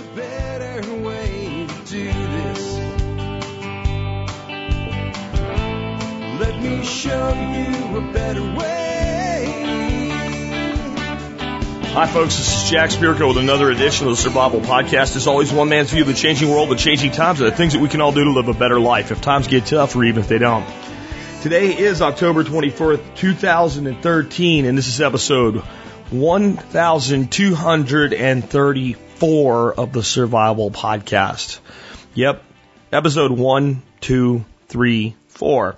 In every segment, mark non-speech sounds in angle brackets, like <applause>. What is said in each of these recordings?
a better way to do this. Let me show you a better way. Hi, folks. This is Jack Spirko with another edition of the Survival Podcast. As always, one man's view of the changing world, the changing times, and the things that we can all do to live a better life if times get tough or even if they don't. Today is October 24th, 2013, and this is episode 1234 of the Survival Podcast. Yep, episode one, two, three, four.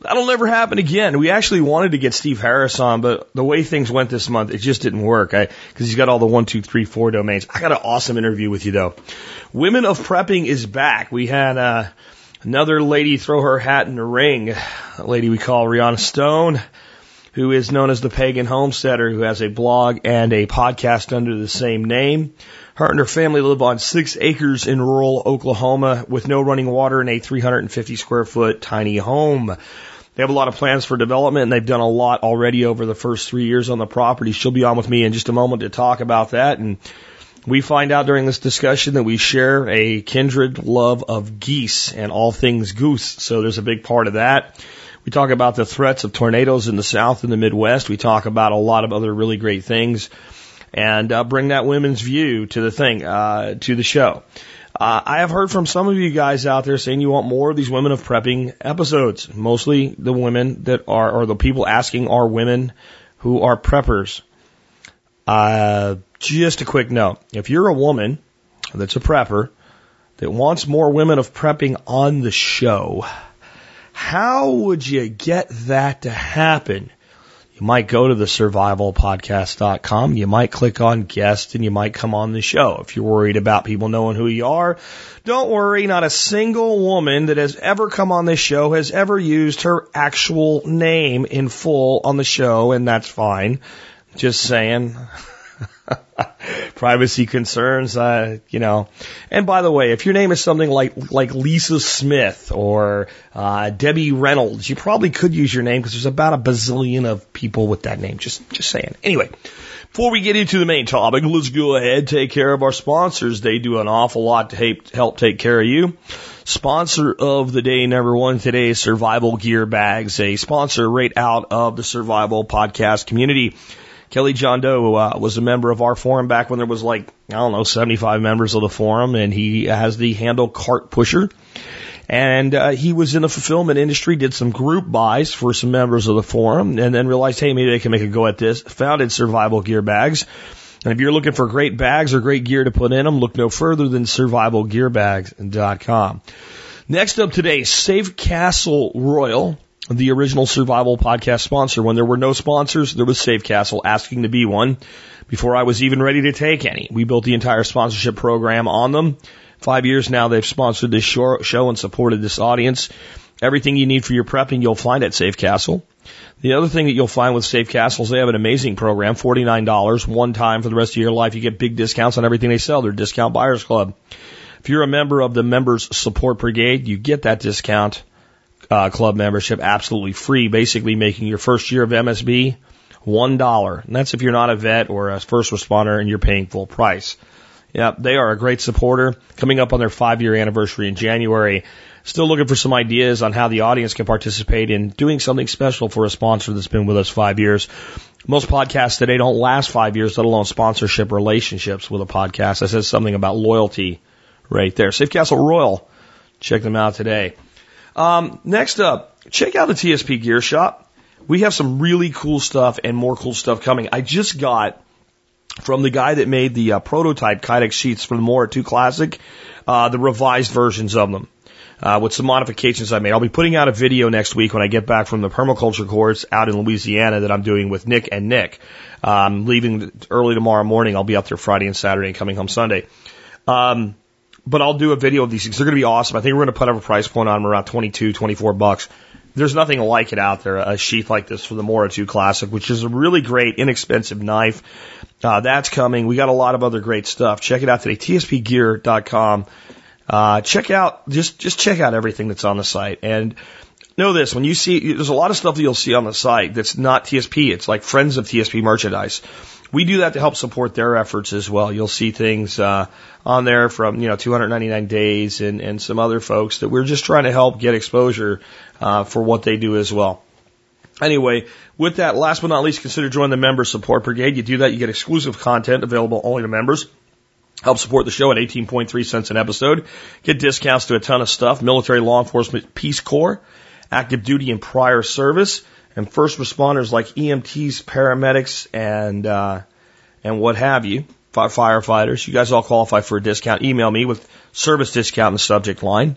That'll never happen again. We actually wanted to get Steve Harris on, but the way things went this month, it just didn't work. I, cause he's got all the one, two, three, four domains. I got an awesome interview with you though. Women of Prepping is back. We had, uh, another lady throw her hat in the ring. A lady we call Rihanna Stone, who is known as the Pagan Homesteader, who has a blog and a podcast under the same name. Her and her family live on six acres in rural Oklahoma with no running water in a 350 square foot tiny home. They have a lot of plans for development and they've done a lot already over the first three years on the property. She'll be on with me in just a moment to talk about that. And we find out during this discussion that we share a kindred love of geese and all things goose. So there's a big part of that. We talk about the threats of tornadoes in the South and the Midwest. We talk about a lot of other really great things and uh, bring that women's view to the thing, uh, to the show. Uh, I have heard from some of you guys out there saying you want more of these women of prepping episodes. Mostly the women that are, or the people asking are women who are preppers. Uh, just a quick note. If you're a woman that's a prepper that wants more women of prepping on the show, how would you get that to happen? You might go to the survivalpodcast.com. You might click on guest and you might come on the show. If you're worried about people knowing who you are, don't worry. Not a single woman that has ever come on this show has ever used her actual name in full on the show, and that's fine. Just saying. <laughs> <laughs> Privacy concerns, uh, you know. And by the way, if your name is something like like Lisa Smith or uh, Debbie Reynolds, you probably could use your name because there's about a bazillion of people with that name. Just just saying. Anyway, before we get into the main topic, let's go ahead take care of our sponsors. They do an awful lot to help take care of you. Sponsor of the day number one today is Survival Gear Bags, a sponsor right out of the Survival Podcast community. Kelly John Doe uh, was a member of our forum back when there was like, I don't know, 75 members of the forum, and he has the handle Cart Pusher. And uh, he was in the fulfillment industry, did some group buys for some members of the forum, and then realized, hey, maybe they can make a go at this. Founded Survival Gear Bags. And if you're looking for great bags or great gear to put in them, look no further than survivalgearbags.com. Next up today, Safe Castle Royal the original survival podcast sponsor. When there were no sponsors, there was Safe Castle asking to be one before I was even ready to take any. We built the entire sponsorship program on them. Five years now they've sponsored this show and supported this audience. Everything you need for your prepping you'll find at Safe Castle. The other thing that you'll find with Safe Castle is they have an amazing program, $49 one time for the rest of your life. You get big discounts on everything they sell. They're Discount Buyers Club. If you're a member of the Members Support Brigade, you get that discount uh, club membership absolutely free, basically making your first year of MSB one dollar. And that's if you're not a vet or a first responder and you're paying full price. Yeah, they are a great supporter. Coming up on their five year anniversary in January. Still looking for some ideas on how the audience can participate in doing something special for a sponsor that's been with us five years. Most podcasts today don't last five years, let alone sponsorship relationships with a podcast. That says something about loyalty right there. Safe Castle Royal. Check them out today. Um, next up, check out the TSP Gear Shop. We have some really cool stuff and more cool stuff coming. I just got from the guy that made the uh, prototype Kydex sheets for the Mora 2 Classic, uh, the revised versions of them. Uh, with some modifications I made. I'll be putting out a video next week when I get back from the permaculture course out in Louisiana that I'm doing with Nick and Nick. Um, leaving early tomorrow morning. I'll be up there Friday and Saturday and coming home Sunday. Um, but I'll do a video of these things. They're going to be awesome. I think we're going to put up a price point on them around 22, 24 bucks. There's nothing like it out there, a sheath like this for the Mora 2 Classic, which is a really great, inexpensive knife. Uh, that's coming. We got a lot of other great stuff. Check it out today, tspgear.com. Uh, check out, just, just check out everything that's on the site. And know this, when you see, there's a lot of stuff that you'll see on the site that's not TSP. It's like friends of TSP merchandise we do that to help support their efforts as well. You'll see things uh, on there from you know 299 days and and some other folks that we're just trying to help get exposure uh, for what they do as well. Anyway, with that, last but not least, consider joining the Member Support Brigade. You do that, you get exclusive content available only to members. Help support the show at 18.3 cents an episode. Get discounts to a ton of stuff. Military, law enforcement, Peace Corps, active duty and prior service, and first responders like EMTs, paramedics, and, uh, and what have you. Firefighters. You guys all qualify for a discount. Email me with service discount in the subject line.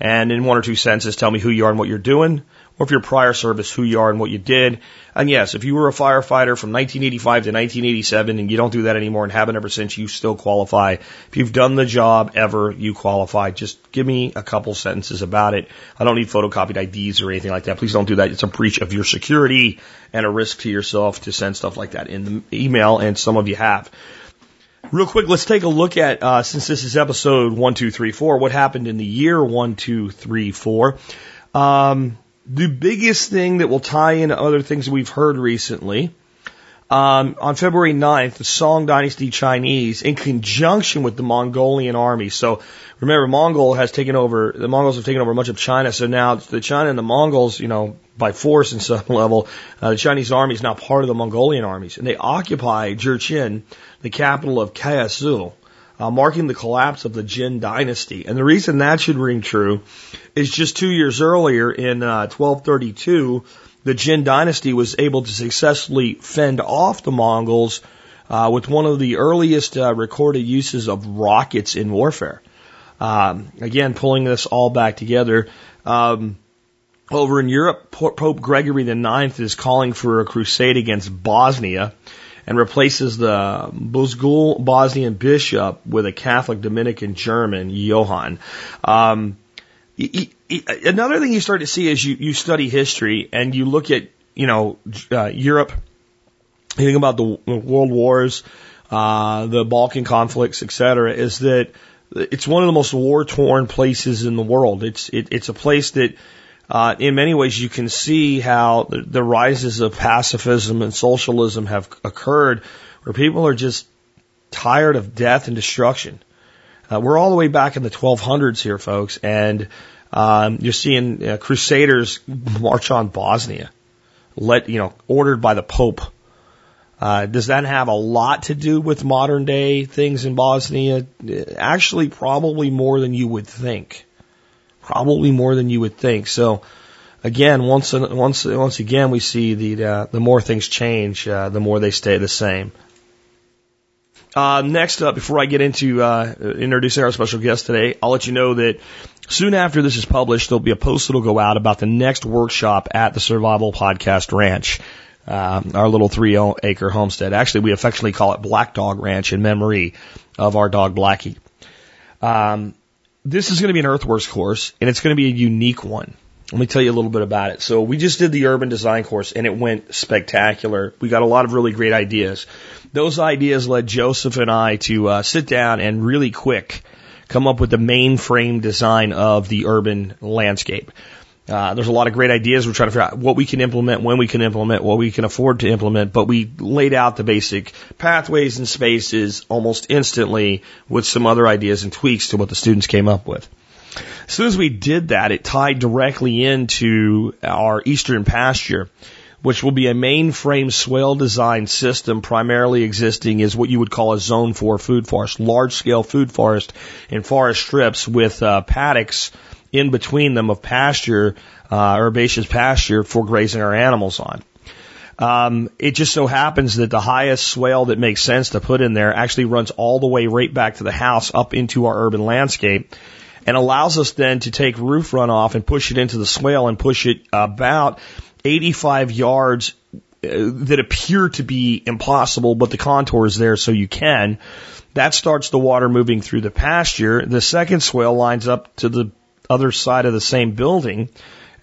And in one or two sentences, tell me who you are and what you're doing or if your prior service, who you are and what you did. And yes, if you were a firefighter from 1985 to 1987 and you don't do that anymore and haven't ever since, you still qualify. If you've done the job ever, you qualify. Just give me a couple sentences about it. I don't need photocopied IDs or anything like that. Please don't do that. It's a breach of your security and a risk to yourself to send stuff like that in the email, and some of you have. Real quick, let's take a look at, uh, since this is episode one, two, three, four, what happened in the year one, two, three, four. Um, the biggest thing that will tie into other things we've heard recently, um, on February 9th, the Song Dynasty Chinese, in conjunction with the Mongolian army. So remember, Mongol has taken over, the Mongols have taken over much of China. So now the China and the Mongols, you know, by force in some <laughs> level, uh, the Chinese army is now part of the Mongolian armies. And they occupy Jurchen, the capital of Kaisu uh, marking the collapse of the Jin dynasty. And the reason that should ring true is just two years earlier in uh, 1232, the Jin dynasty was able to successfully fend off the Mongols uh, with one of the earliest uh, recorded uses of rockets in warfare. Um, again, pulling this all back together. Um, over in Europe, Pope Gregory IX is calling for a crusade against Bosnia and replaces the Buzgul Bosnian bishop with a Catholic Dominican German, Johann. Um, another thing you start to see as you, you study history and you look at, you know, uh, Europe, you think about the world wars, uh, the Balkan conflicts, etc., is that it's one of the most war torn places in the world. It's it, it's a place that uh, in many ways, you can see how the, the rises of pacifism and socialism have occurred, where people are just tired of death and destruction. Uh, we're all the way back in the 1200s here, folks, and um, you're seeing uh, crusaders march on Bosnia, let you know, ordered by the Pope. Uh, does that have a lot to do with modern day things in Bosnia? Actually, probably more than you would think probably more than you would think. So again, once once once again, we see the uh, the more things change, uh, the more they stay the same. Uh, next up, before I get into uh, introducing our special guest today, I'll let you know that soon after this is published, there'll be a post that'll go out about the next workshop at the Survival Podcast Ranch, uh, our little three acre homestead. Actually, we affectionately call it Black Dog Ranch in memory of our dog Blackie. Um, this is going to be an earthworks course, and it's going to be a unique one. Let me tell you a little bit about it. So we just did the urban design course, and it went spectacular. We got a lot of really great ideas. Those ideas led Joseph and I to uh, sit down and really quick come up with the mainframe design of the urban landscape. Uh, there's a lot of great ideas. We're trying to figure out what we can implement, when we can implement, what we can afford to implement, but we laid out the basic pathways and spaces almost instantly with some other ideas and tweaks to what the students came up with. As soon as we did that, it tied directly into our eastern pasture, which will be a mainframe swale design system primarily existing as what you would call a zone four food forest, large scale food forest and forest strips with uh, paddocks in between them of pasture, uh, herbaceous pasture for grazing our animals on. Um, it just so happens that the highest swale that makes sense to put in there actually runs all the way right back to the house up into our urban landscape and allows us then to take roof runoff and push it into the swale and push it about 85 yards uh, that appear to be impossible, but the contour is there so you can. That starts the water moving through the pasture. The second swale lines up to the other side of the same building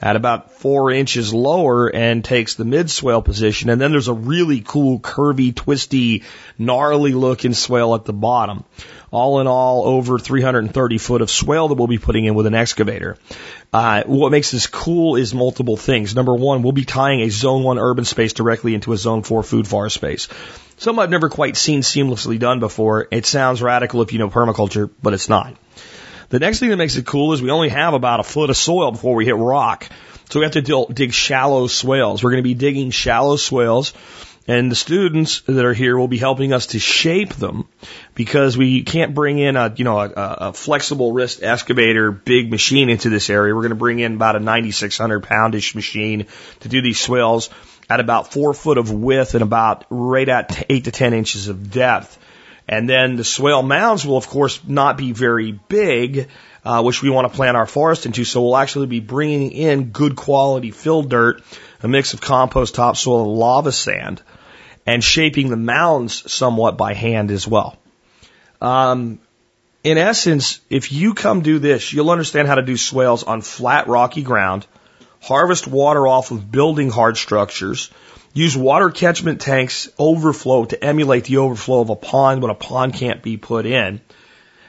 at about four inches lower and takes the mid swale position. And then there's a really cool, curvy, twisty, gnarly looking swale at the bottom. All in all, over 330 foot of swale that we'll be putting in with an excavator. Uh, what makes this cool is multiple things. Number one, we'll be tying a zone one urban space directly into a zone four food forest space. Something I've never quite seen seamlessly done before. It sounds radical if you know permaculture, but it's not. The next thing that makes it cool is we only have about a foot of soil before we hit rock. So we have to dig shallow swales. We're going to be digging shallow swales and the students that are here will be helping us to shape them because we can't bring in a, you know, a, a flexible wrist excavator, big machine into this area. We're going to bring in about a 9,600 poundish machine to do these swales at about four foot of width and about right at eight to 10 inches of depth. And then the swale mounds will, of course, not be very big, uh, which we want to plant our forest into. So we'll actually be bringing in good quality fill dirt, a mix of compost, topsoil, and lava sand and shaping the mounds somewhat by hand as well. Um, in essence, if you come do this, you'll understand how to do swales on flat, rocky ground, harvest water off of building hard structures, use water catchment tanks overflow to emulate the overflow of a pond when a pond can't be put in,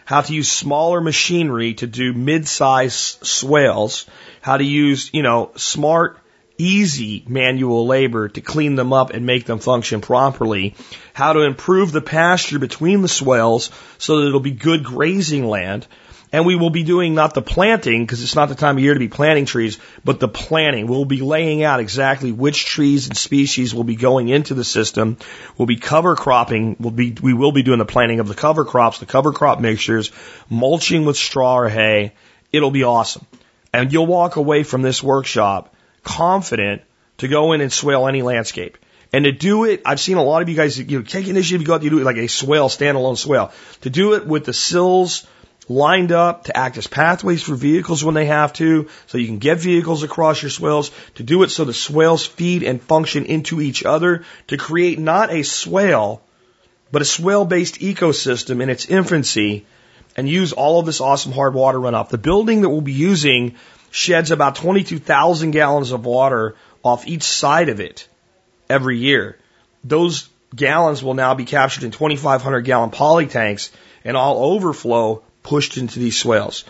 how to use smaller machinery to do mid-size swales, how to use, you know, smart easy manual labor to clean them up and make them function properly, how to improve the pasture between the swales so that it'll be good grazing land. And we will be doing not the planting, because it's not the time of year to be planting trees, but the planting. We'll be laying out exactly which trees and species will be going into the system. We'll be cover cropping. We'll be, we will be doing the planting of the cover crops, the cover crop mixtures, mulching with straw or hay. It'll be awesome. And you'll walk away from this workshop confident to go in and swale any landscape. And to do it, I've seen a lot of you guys, you know, take initiative, you go out, you do it like a swale, standalone swale. To do it with the sills lined up to act as pathways for vehicles when they have to, so you can get vehicles across your swales, to do it so the swales feed and function into each other, to create not a swale, but a swale based ecosystem in its infancy, and use all of this awesome hard water runoff. The building that we'll be using sheds about 22,000 gallons of water off each side of it every year. Those gallons will now be captured in 2,500 gallon poly tanks and all overflow pushed into these swales.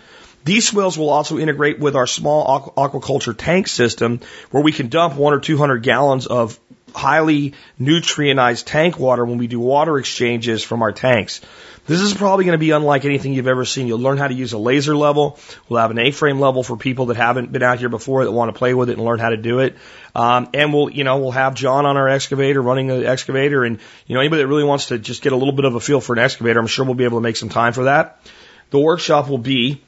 These swales will also integrate with our small aquaculture tank system where we can dump one or 200 gallons of highly nutrientized tank water when we do water exchanges from our tanks. This is probably going to be unlike anything you've ever seen. You'll learn how to use a laser level. We'll have an A-frame level for people that haven't been out here before that want to play with it and learn how to do it. Um, and we'll, you know, we'll have John on our excavator running the excavator and, you know, anybody that really wants to just get a little bit of a feel for an excavator, I'm sure we'll be able to make some time for that. The workshop will be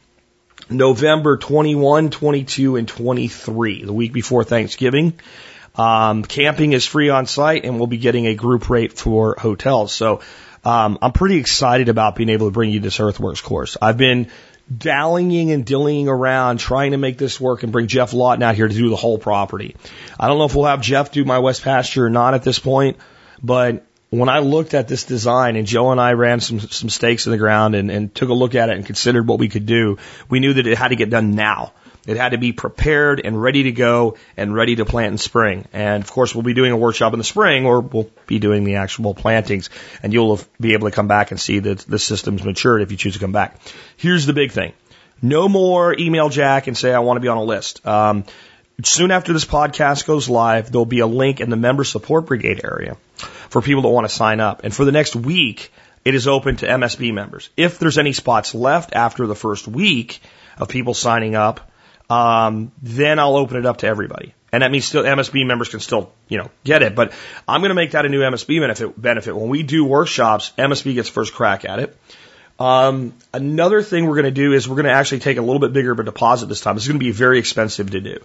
November 21, 22, and 23, the week before Thanksgiving. Um, camping is free on site and we'll be getting a group rate for hotels. So um, I'm pretty excited about being able to bring you this Earthworks course. I've been dallying and dillying around trying to make this work and bring Geoff Lawton out here to do the whole property. I don't know if we'll have Geoff do my West Pasture or not at this point, but when I looked at this design and Joe and I ran some some stakes in the ground and, and took a look at it and considered what we could do, we knew that it had to get done now. It had to be prepared and ready to go and ready to plant in spring. And of course, we'll be doing a workshop in the spring or we'll be doing the actual plantings and you'll be able to come back and see that the system's matured if you choose to come back. Here's the big thing. No more email Jack and say, I want to be on a list. Um, soon after this podcast goes live, there'll be a link in the member support brigade area for people that want to sign up. And for the next week, it is open to MSB members. If there's any spots left after the first week of people signing up, um, then I'll open it up to everybody. And that means still MSB members can still, you know, get it. But I'm going to make that a new MSB benefit. Benefit when we do workshops, MSB gets first crack at it. Um, another thing we're going to do is we're going to actually take a little bit bigger of a deposit this time. It's going to be very expensive to do.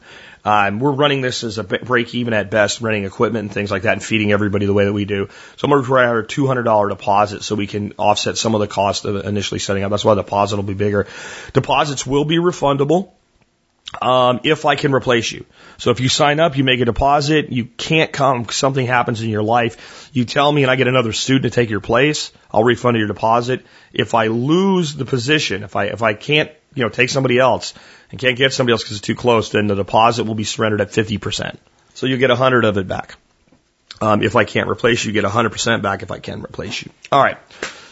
Um, we're running this as a break even at best, renting equipment and things like that, and feeding everybody the way that we do. So I'm going to require a $200 deposit so we can offset some of the cost of initially setting up. That's why the deposit will be bigger. Deposits will be refundable um, if I can replace you. So if you sign up, you make a deposit, you can't come, something happens in your life, you tell me and I get another student to take your place, I'll refund your deposit. If I lose the position, if I, if I can't, you know, take somebody else and can't get somebody else because it's too close, then the deposit will be surrendered at 50%. So you'll get a hundred of it back. Um, if I can't replace you, you get a hundred percent back if I can replace you. All right.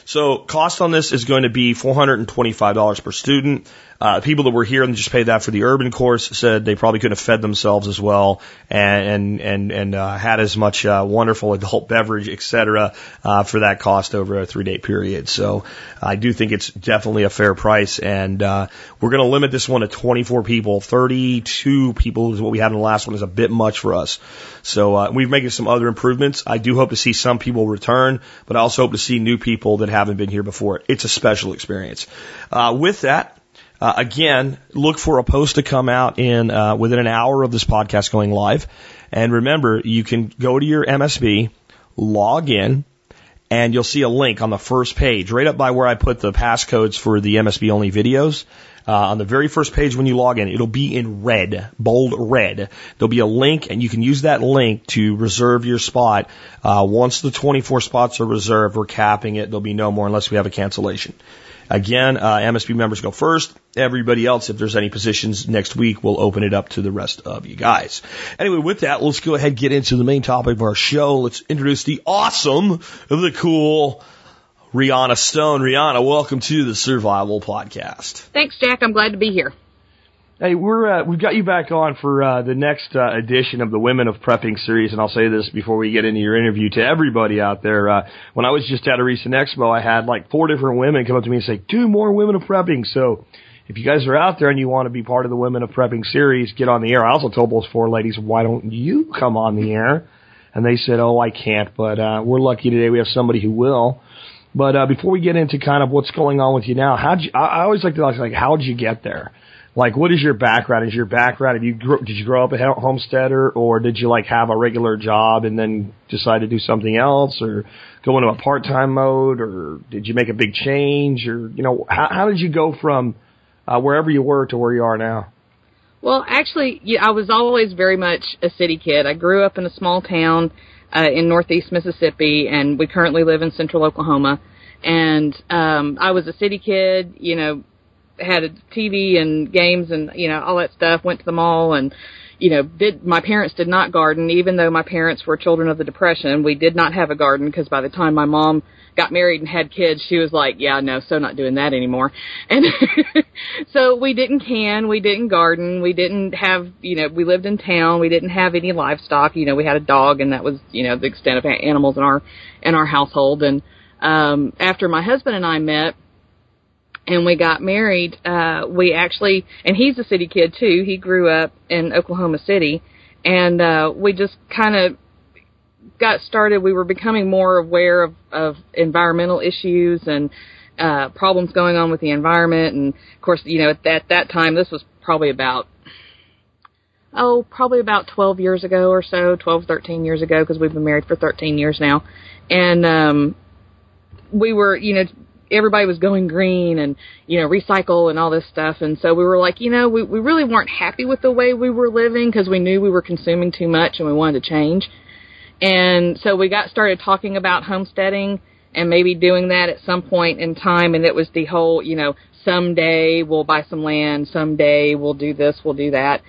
So cost on this is going to be $425 per student. Uh, people that were here and just paid that for the urban course said they probably couldn't have fed themselves as well and and and, and uh, had as much uh, wonderful adult beverage, etc., uh, for that cost over a three day period. So I do think it's definitely a fair price, and uh, we're going to limit this one to 24 people. 32 people is what we had in the last one is a bit much for us. So uh, we've making some other improvements. I do hope to see some people return, but I also hope to see new people that haven't been here before. It's a special experience. Uh, with that, uh, again, look for a post to come out in uh, within an hour of this podcast going live. And remember, you can go to your MSB, log in, and you'll see a link on the first page, right up by where I put the passcodes for the MSB only videos. Uh, on the very first page when you log in, it'll be in red, bold red. There'll be a link, and you can use that link to reserve your spot. Uh, once the 24 spots are reserved, we're capping it. There'll be no more unless we have a cancellation. Again, uh, MSB members go first. Everybody else, if there's any positions next week, we'll open it up to the rest of you guys. Anyway, with that, let's go ahead and get into the main topic of our show. Let's introduce the awesome, of the cool, Rihanna Stone. Rihanna, welcome to the Survival Podcast. Thanks, Jack. I'm glad to be here. Hey, we're uh, we've got you back on for uh, the next uh, edition of the Women of Prepping series, and I'll say this before we get into your interview to everybody out there. Uh, when I was just at a recent expo, I had like four different women come up to me and say, "Do more Women of Prepping." So, if you guys are out there and you want to be part of the Women of Prepping series, get on the air. I also told those four ladies, "Why don't you come on the air?" And they said, "Oh, I can't." But uh, we're lucky today; we have somebody who will. But uh, before we get into kind of what's going on with you now, how'd you? I, I always like to ask, like, how'd you get there? Like, what is your background? Is your background? Have you grew, did you grow up a homesteader, or did you like have a regular job and then decide to do something else, or go into a part time mode, or did you make a big change, or you know, how, how did you go from uh, wherever you were to where you are now? Well, actually, yeah, I was always very much a city kid. I grew up in a small town uh, in northeast Mississippi, and we currently live in central Oklahoma. And um, I was a city kid, you know, had a TV and games and you know all that stuff. Went to the mall and you know did my parents did not garden even though my parents were children of the depression. We did not have a garden because by the time my mom got married and had kids, she was like, yeah, no, so not doing that anymore. <laughs> And <laughs> so we didn't can, we didn't garden, we didn't have, you know, we lived in town, we didn't have any livestock. You know, we had a dog and that was, you know, the extent of animals in our, in our household. And, um, after my husband and I met, and we got married, uh, we actually, and he's a city kid too. He grew up in Oklahoma City, and uh, we just kind of got started. We were becoming more aware of, of environmental issues and uh, problems going on with the environment. And of course, you know, at that, that time, this was probably about oh, probably about 12 years ago or so, 12, 13 years ago, because we've been married for 13 years now. And, um, we were, you know, everybody was going green and you know recycle and all this stuff and so we were like you know we we really weren't happy with the way we were living because we knew we were consuming too much and we wanted to change and so we got started talking about homesteading and maybe doing that at some point in time. And it was the whole you know someday we'll buy some land someday we'll do this we'll do that.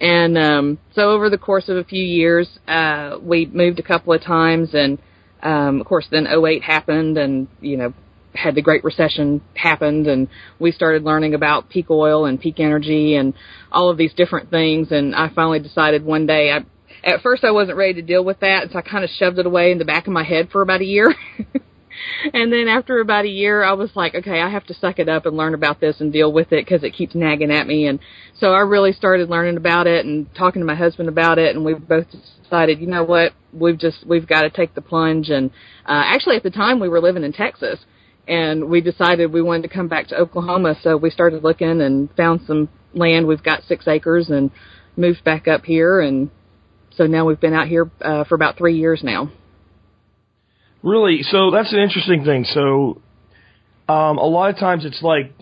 And um so over the course of a few years uh we moved a couple of times and um of course then 08 happened and you know had the Great Recession happened and we started learning about peak oil and peak energy and all of these different things. And I finally decided one day I at first I wasn't ready to deal with that so I kind of shoved it away in the back of my head for about a year. <laughs> and then after about a year I was like, okay, I have to suck it up and learn about this and deal with it because it keeps nagging at me and so I really started learning about it and talking to my husband about it and we both decided, you know what, we've just we've got to take the plunge and uh actually at the time we were living in Texas and we decided we wanted to come back to Oklahoma, so we started looking and found some land. We've got six acres and moved back up here, and so now we've been out here uh, for about three years now. Really? So that's an interesting thing. So um, a lot of times it's like,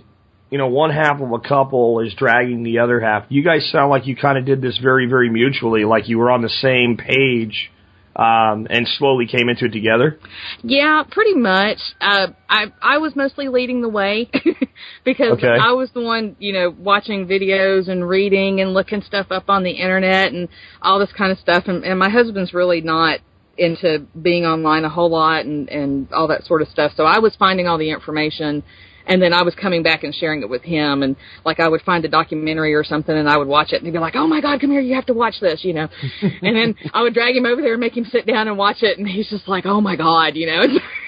you know, one half of a couple is dragging the other half. You guys sound like you kind of did this very, very mutually, like you were on the same page um, and slowly came into it together? Yeah, pretty much. Uh, I I was mostly leading the way <laughs> because Okay. I was the one, you know, watching videos and reading and looking stuff up on the internet and all this kind of stuff. And, and my husband's really not into being online a whole lot and and all that sort of stuff. So I was finding all the information and then I was coming back and sharing it with him, and like I would find a documentary or something, and I would watch it, and he'd be like, "Oh my God, come here, you have to watch this," you know, <laughs> and then I would drag him over there and make him sit down and watch it, and he's just like, "Oh my God," you know.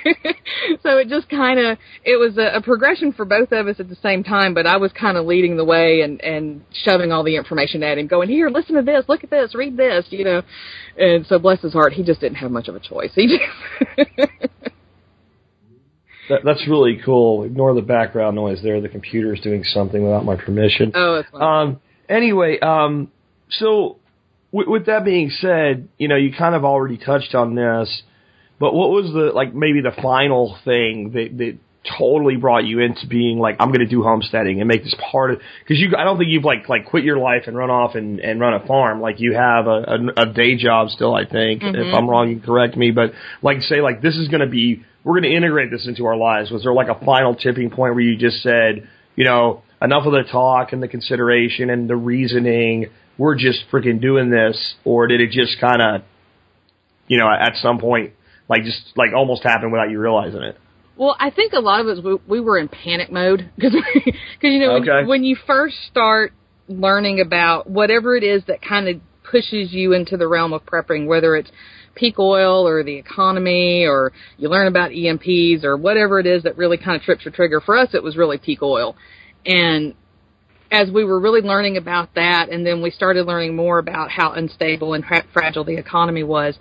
<laughs> so it just kind of it was a, a progression for both of us at the same time, but I was kind of leading the way and and shoving all the information at him, going, "Here, listen to this, look at this, read this," you know, and so bless his heart, he just didn't have much of a choice. He just <laughs> That, that's really cool. Ignore the background noise there. The computer's doing something without my permission. oh, it's fine. Um, anyway, um, so with, with that being said, you know, you kind of already touched on this, but what was the like maybe the final thing that that totally brought you into being like I'm going to do homesteading and make this part of because you I don't think you've like like quit your life and run off and and run a farm like you have a a, a day job still I think if I'm wrong you correct me but like say like this is going to be we're going to integrate this into our lives. Was there like a final tipping point where you just said you know enough of the talk and the consideration and the reasoning we're just freaking doing this? Or did it just kind of you know at some point like just like almost happen without you realizing it? Well, I think a lot of us we, we were in panic mode because because you know Okay. when, when you first start learning about whatever it is that kind of pushes you into the realm of prepping, whether it's peak oil or the economy or you learn about EMPs or whatever it is that really kind of trips your trigger. For us, it was really peak oil, and as we were really learning about that, and then we started learning more about how unstable and fra- fragile the economy was,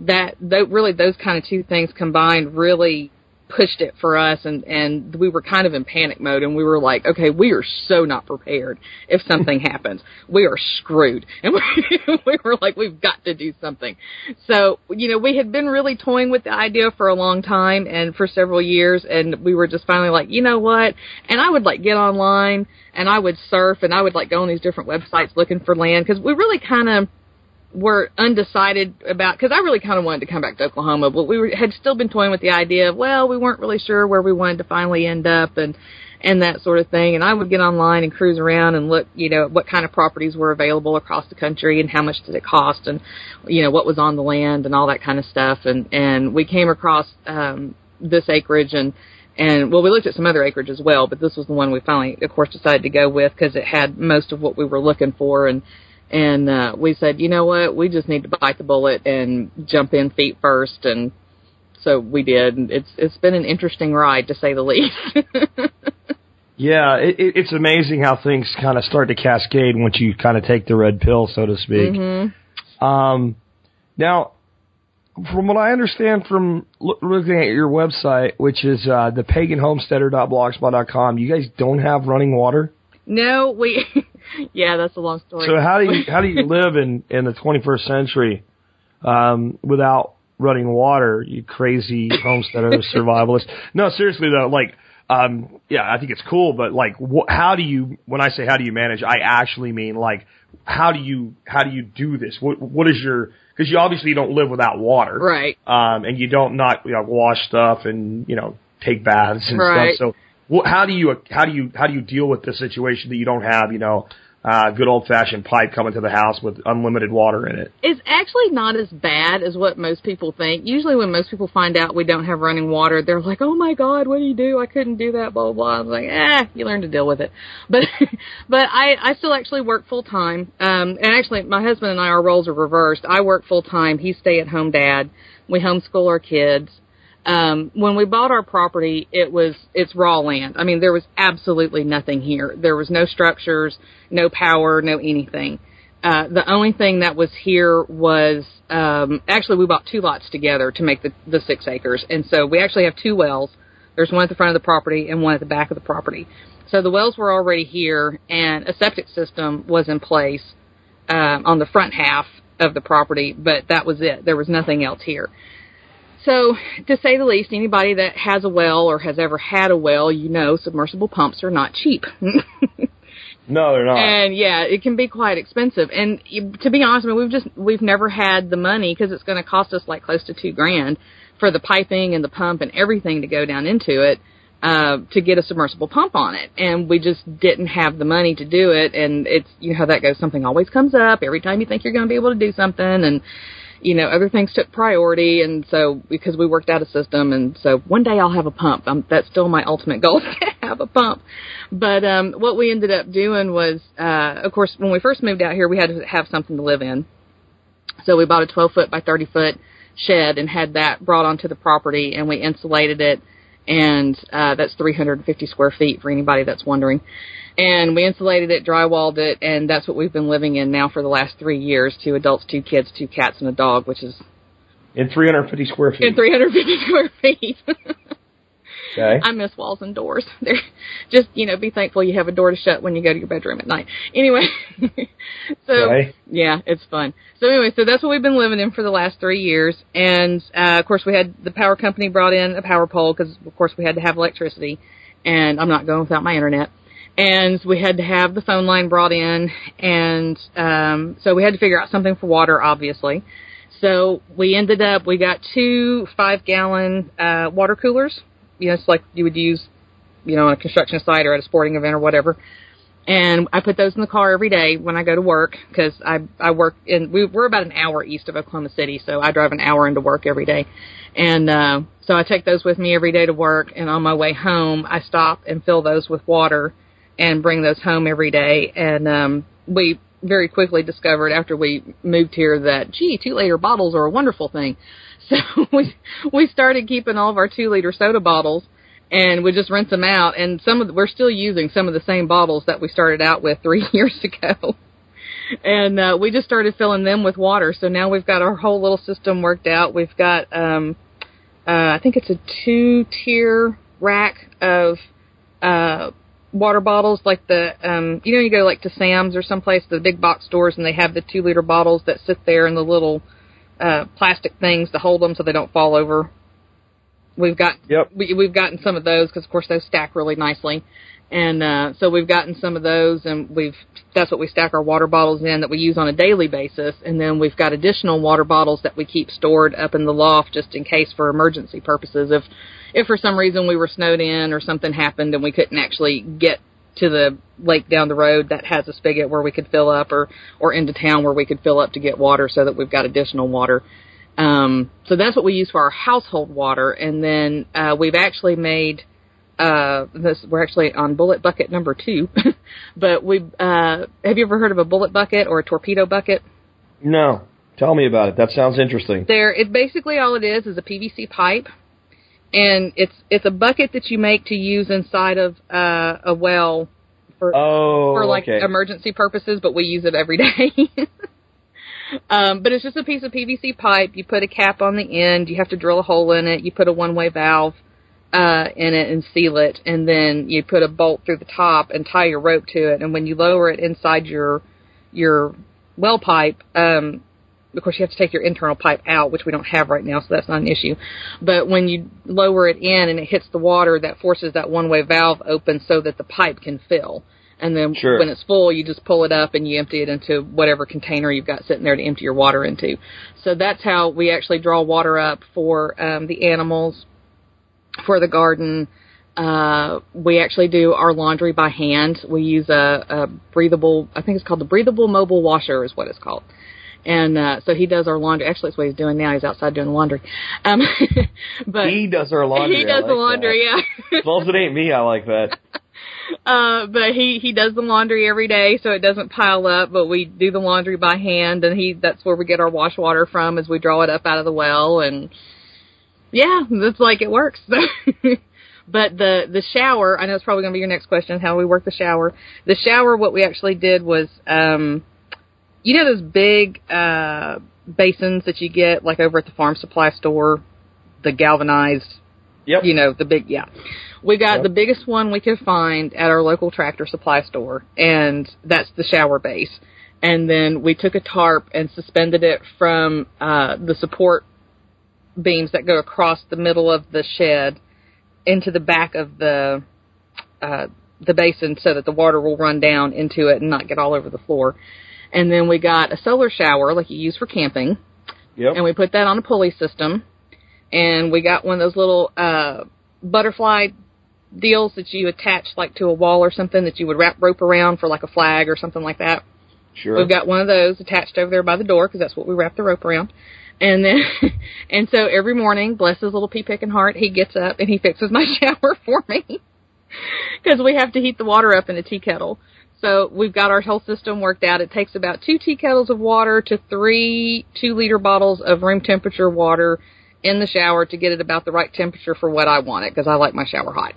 that th- really those kind of two things combined really pushed it for us and and we were kind of in panic mode and we were like okay we are so not prepared if something <laughs> happens. We are screwed. <laughs> And we, we were like we've got to do something. So you know we had been really toying with the idea for a long time and for several years and we were just finally like you know what? And I would like get online and I would surf and I would like go on these different websites looking for land because we really kind of were undecided about because I really kind of wanted to come back to Oklahoma, but we were, had still been toying with the idea of well, we weren't really sure where we wanted to finally end up and and that sort of thing. And I would get online and cruise around and look, you know, what kind of properties were available across the country and how much did it cost and you know what was on the land and all that kind of stuff. And and we came across um, this acreage and. And well, we looked at some other acreage as well, but this was the one we finally, of course, decided to go with because it had most of what we were looking for, and and uh, we said, you know what, we just need to bite the bullet and jump in feet first, and so we did. And it's it's been an interesting ride to say the least. <laughs> Yeah, it, it, it's amazing how things kind of start to cascade once you kind of take the red pill, so to speak. Um, now, from what I understand from loo- looking at your website, which is uh, the paganhomesteader.blogspot.com, you guys don't have running water. no, we, yeah, that's a long story. So how do you how do you <laughs> live in in the 21st century um, without running water? You crazy homesteader <laughs> survivalist. No, seriously though, like. Um, yeah, I think it's cool, but like, wh- how do you? When I say how do you manage, I actually mean like, how do you how do you do this? What what is your? Because you obviously don't live without water, Right. Um, and you don't not you know wash stuff and you know take baths and Right. stuff. So wh- how do you how do you how do you deal with the situation that you don't have you know uh, good old fashioned pipe coming to the house with unlimited water in it? It's actually not as bad as what most people think. Usually, when most people find out we don't have running water, they're like, "Oh my God, what do you do? I couldn't do that." Blah blah. blah. I'm like, "Eh, you learn to deal with it." <laughs> But but I I still actually work full time. Um, and actually, my husband and I our roles are reversed. I work full time. He's stay at home dad. We homeschool our kids. Um, when we bought our property, it was it's raw land. I mean, there was absolutely nothing here. There was no structures, no power, no anything. Uh, the only thing that was here was um, actually we bought two lots together to make the the six acres, and so we actually have two wells. There's one at the front of the property and one at the back of the property. So the wells were already here, and a septic system was in place um, on the front half of the property, but that was it. There was nothing else here. So, to say the least, anybody that has a well or has ever had a well, you know submersible pumps are not cheap. <laughs> No, they're not. and yeah, it can be quite expensive. And to be honest, I mean, we've just we've never had the money because it's going to cost us like close to two grand for the piping and the pump and everything to go down into it uh, to get a submersible pump on it. And we just didn't have the money to do it. And it's you know how that goes. Something always comes up every time you think you're going to be able to do something, and you know, other things took priority, and so because we worked out a system, and so one day I'll have a pump. Um, that's still my ultimate goal <laughs> to have a pump. But um, what we ended up doing was, uh, of course, when we first moved out here, we had to have something to live in. So we bought a 12 foot by 30 foot shed and had that brought onto the property, and we insulated it, and uh, that's 350 square feet for anybody that's wondering. And we insulated it, drywalled it, and that's what we've been living in now for the last three years. Two adults, two kids, two cats, and a dog, which is In 350 square feet. in 350 <laughs> square feet. <laughs> okay. I miss walls and doors. <laughs> They're just, you know, be thankful you have a door to shut when you go to your bedroom at night. Anyway, <laughs> so Okay. yeah, it's fun. So anyway, so that's what we've been living in for the last three years, and uh, of course we had the power company brought in a power pole because of course we had to have electricity, and I'm not going without my internet. And we had to have the phone line brought in, and um, so we had to figure out something for water, obviously. So we ended up, we got two five gallon uh, water coolers. You know, it's like you would use, you know, on a construction site or at a sporting event or whatever. And I put those in the car every day when I go to work because I I work in we, we're about an hour east of Oklahoma City, so I drive an hour into work every day. And uh, so I take those with me every day to work. And on my way home, I stop and fill those with water and bring those home every day. And um, we very quickly discovered after we moved here that gee, two liter bottles are a wonderful thing. <laughs> So we we started keeping all of our two liter soda bottles and we just rinse them out. And some of the, we're still using some of the same bottles that we started out with <laughs> three years ago. And uh, we just started filling them with water. So now we've got our whole little system worked out. We've got um, uh, I think it's a two tier rack of uh water bottles like the um you know you go like to Sam's or someplace the big box stores and they have the 2 liter bottles that sit there in the little uh plastic things to hold them so they don't fall over. We've got Yep. we we've gotten some of those cuz of course those stack really nicely. And uh so we've gotten some of those and we've that's what we stack our water bottles in that we use on a daily basis and then we've got additional water bottles that we keep stored up in the loft just in case for emergency purposes if if for some reason we were snowed in or something happened and we couldn't actually get to the lake down the road that has a spigot where we could fill up or or into town where we could fill up to get water so that we've got additional water um so that's what we use for our household water and then uh we've actually made uh this we're actually on bullet bucket number 2 <laughs> but we uh have you ever heard of a bullet bucket or a torpedo bucket No. Tell me about it. That sounds interesting. there it basically all it is is a PVC pipe and it's it's a bucket that you make to use inside of uh a well for Oh, for like okay. emergency purposes, but we use it every <laughs> day. um, but it's just a piece of PVC pipe. You put a cap on the end. You have to drill a hole in it. You put a one-way valve uh, in it and seal it, and then you put a bolt through the top and tie your rope to it. And when you lower it inside your your well pipe, um, of course you have to take your internal pipe out, which we don't have right now, so that's not an issue. But when you lower it in and it hits the water, that forces that one-way valve open so that the pipe can fill. And then Sure. when it's full, you just pull it up and you empty it into whatever container you've got sitting there to empty your water into. So that's how we actually draw water up for um, the animals, for the garden. Uh, we actually do our laundry by hand. We use a, a breathable, I think it's called the breathable mobile washer is what it's called. And uh, so he does our laundry. Actually, that's what he's doing now. He's outside doing laundry. Um, <laughs> but He does our laundry. he does the laundry, that. yeah. As long as it ain't me, I like that. <laughs> Uh, but he he does the laundry every day, so it doesn't pile up. But we do the laundry by hand, and he that's where we get our wash water from, as we draw it up out of the well, and yeah, that's like it works. <laughs> but the the shower, I know it's probably going to be your next question, how we work the shower. The shower, what we actually did was, um, you know, those big uh basins that you get like over at the farm supply store, the galvanized Yep. you know, the big, yeah. We got Yep. the biggest one we could find at our local tractor supply store, and that's the shower base. And then we took a tarp and suspended it from uh, the support beams that go across the middle of the shed into the back of the uh, the basin, so that the water will run down into it and not get all over the floor. And then we got a solar shower, like you use for camping Yep. and we put that on a pulley system and we got one of those little uh butterfly deals that you attach like to a wall or something that you would wrap rope around for like a flag or something like that Sure. We've got one of those attached over there by the door because that's what we wrap the rope around. And then, <laughs> and so every morning, bless his little pea picking heart, he gets up and he fixes my <laughs> shower for me because we have to heat the water up in a tea kettle. So we've got our whole system worked out. It takes about two tea kettles of water to three two liter bottles of room temperature water in the shower to get it about the right temperature for what I want it because I like my shower hot.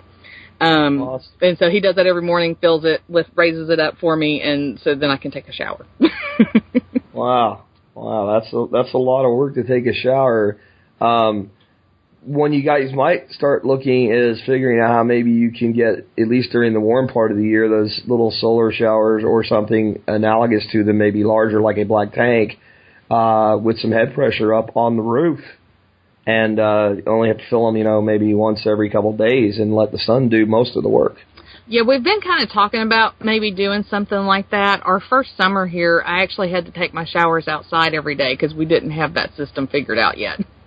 Um, Awesome. and so he does that every morning, fills it, lift, raises it up for me, and so then I can take a shower. <laughs> Wow, wow, that's a, that's a lot of work to take a shower. Um, when you guys might start looking is figuring out how maybe you can get at least during the warm part of the year those little solar showers or something analogous to them, maybe larger like a black tank, uh, with some head pressure up on the roof, and uh, only have to fill them, you know, maybe once every couple of days and let the sun do most of the work. Yeah, we've been kind of talking about maybe doing something like that. Our first summer here, I actually had to take my showers outside every day because we didn't have that system figured out yet. <laughs>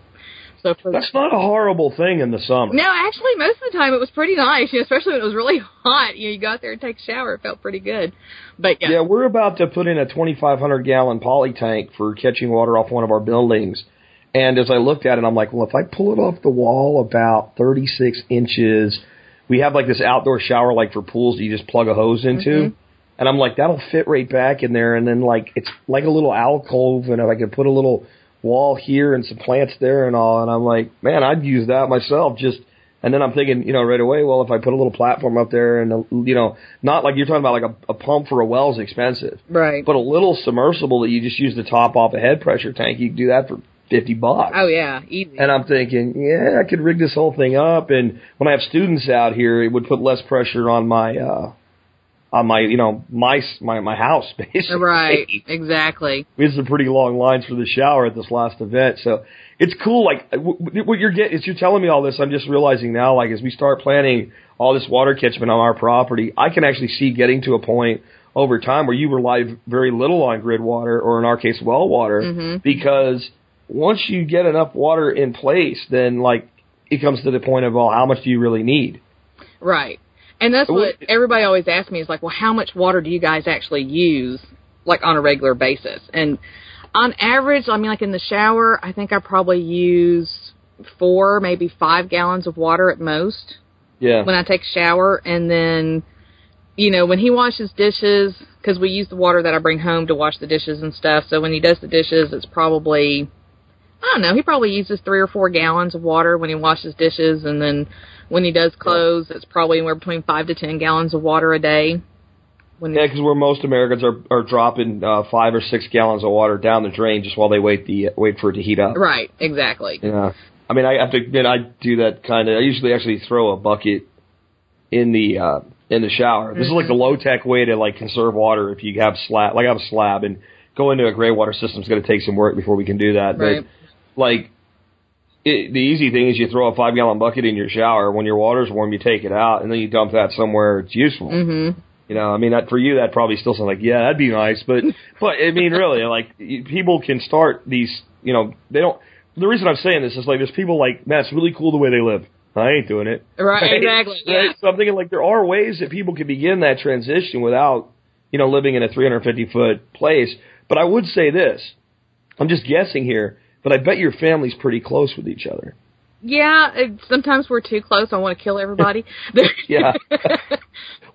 So for That's not a horrible thing in the summer. no, actually, most of the time it was pretty nice, you know, especially when it was really <laughs> hot. You know, you go out there and take a shower, it felt pretty good. But yeah, Yeah, we're about to put in a 2,500 gallon poly tank for catching water off one of our buildings. And as I looked at it, I'm like, well, if I pull it off the wall about 36 inches, we have like this outdoor shower like for pools that you just plug a hose into. Mm-hmm. And I'm like, that'll fit right back in there. And then like, it's like a little alcove. And if I could put a little wall here and some plants there and all. And I'm like, man, I'd use that myself just, and then I'm thinking, you know, right away, well, if I put a little platform up there and, a, you know, not like you're talking about like a, a pump for a well is expensive, right. but a little submersible that you just use to top off a head pressure tank, you can do that for 50 bucks. Oh yeah, easy. And I'm thinking, yeah, I could rig this whole thing up. And when I have students out here, it would put less pressure on my, uh, on my, you know, my, my, my house, <laughs> basically. right, exactly. We had some pretty long lines for the shower at this last event. So it's cool. Like what you're getting, as you're telling me all this, I'm just realizing now, like as we start planning all this water catchment on our property, I can actually see getting to a point over time where you rely very little on grid water or in our case, well water mm-hmm. because once you get enough water in place, then like it comes to the point of, well, how much do you really need? Right. And that's what everybody always asks me is like, well, how much water do you guys actually use, like on a regular basis? And on average, I mean, like in the shower, I think I probably use four, maybe five gallons of water at most Yeah. when I take a shower. And then, you know, when he washes dishes, because we use the water that I bring home to wash the dishes and stuff. So when he does the dishes, it's probably, I don't know, he probably uses three or four gallons of water when he washes dishes. And then when he does clothes, it's probably anywhere between five to ten gallons of water a day. When Yeah, because where most Americans are are dropping uh, five or six gallons of water down the drain just while they wait the wait for it to heat up. Right, exactly. Yeah. I mean, I have to admit, I do that kind of. I usually actually throw a bucket in the uh, in the shower. This is like the low tech way to like conserve water. If you have slab, like I have a slab, and going to a gray water system is going to take some work before we can do that. Right. But like, it, the easy thing is you throw a five gallon bucket in your shower. When your water's warm, you take it out, and then you dump that somewhere it's useful. Mhm. You know, I mean, that for you, that probably still sounds like, yeah, that'd be nice, but, <laughs> but I mean, really, like, people can start these, you know, they don't. The reason I'm saying this is like, there's people like, man, it's really cool the way they live. I ain't doing it. Right, <laughs> exactly. Yeah. Right? So I'm thinking like there are ways that people can begin that transition without, you know, living in a 350 foot place. But I would say this, I'm just guessing here, but I bet your family's pretty close with each other. Yeah, it, sometimes we're too close. I want to kill everybody. <laughs> Yeah. <laughs>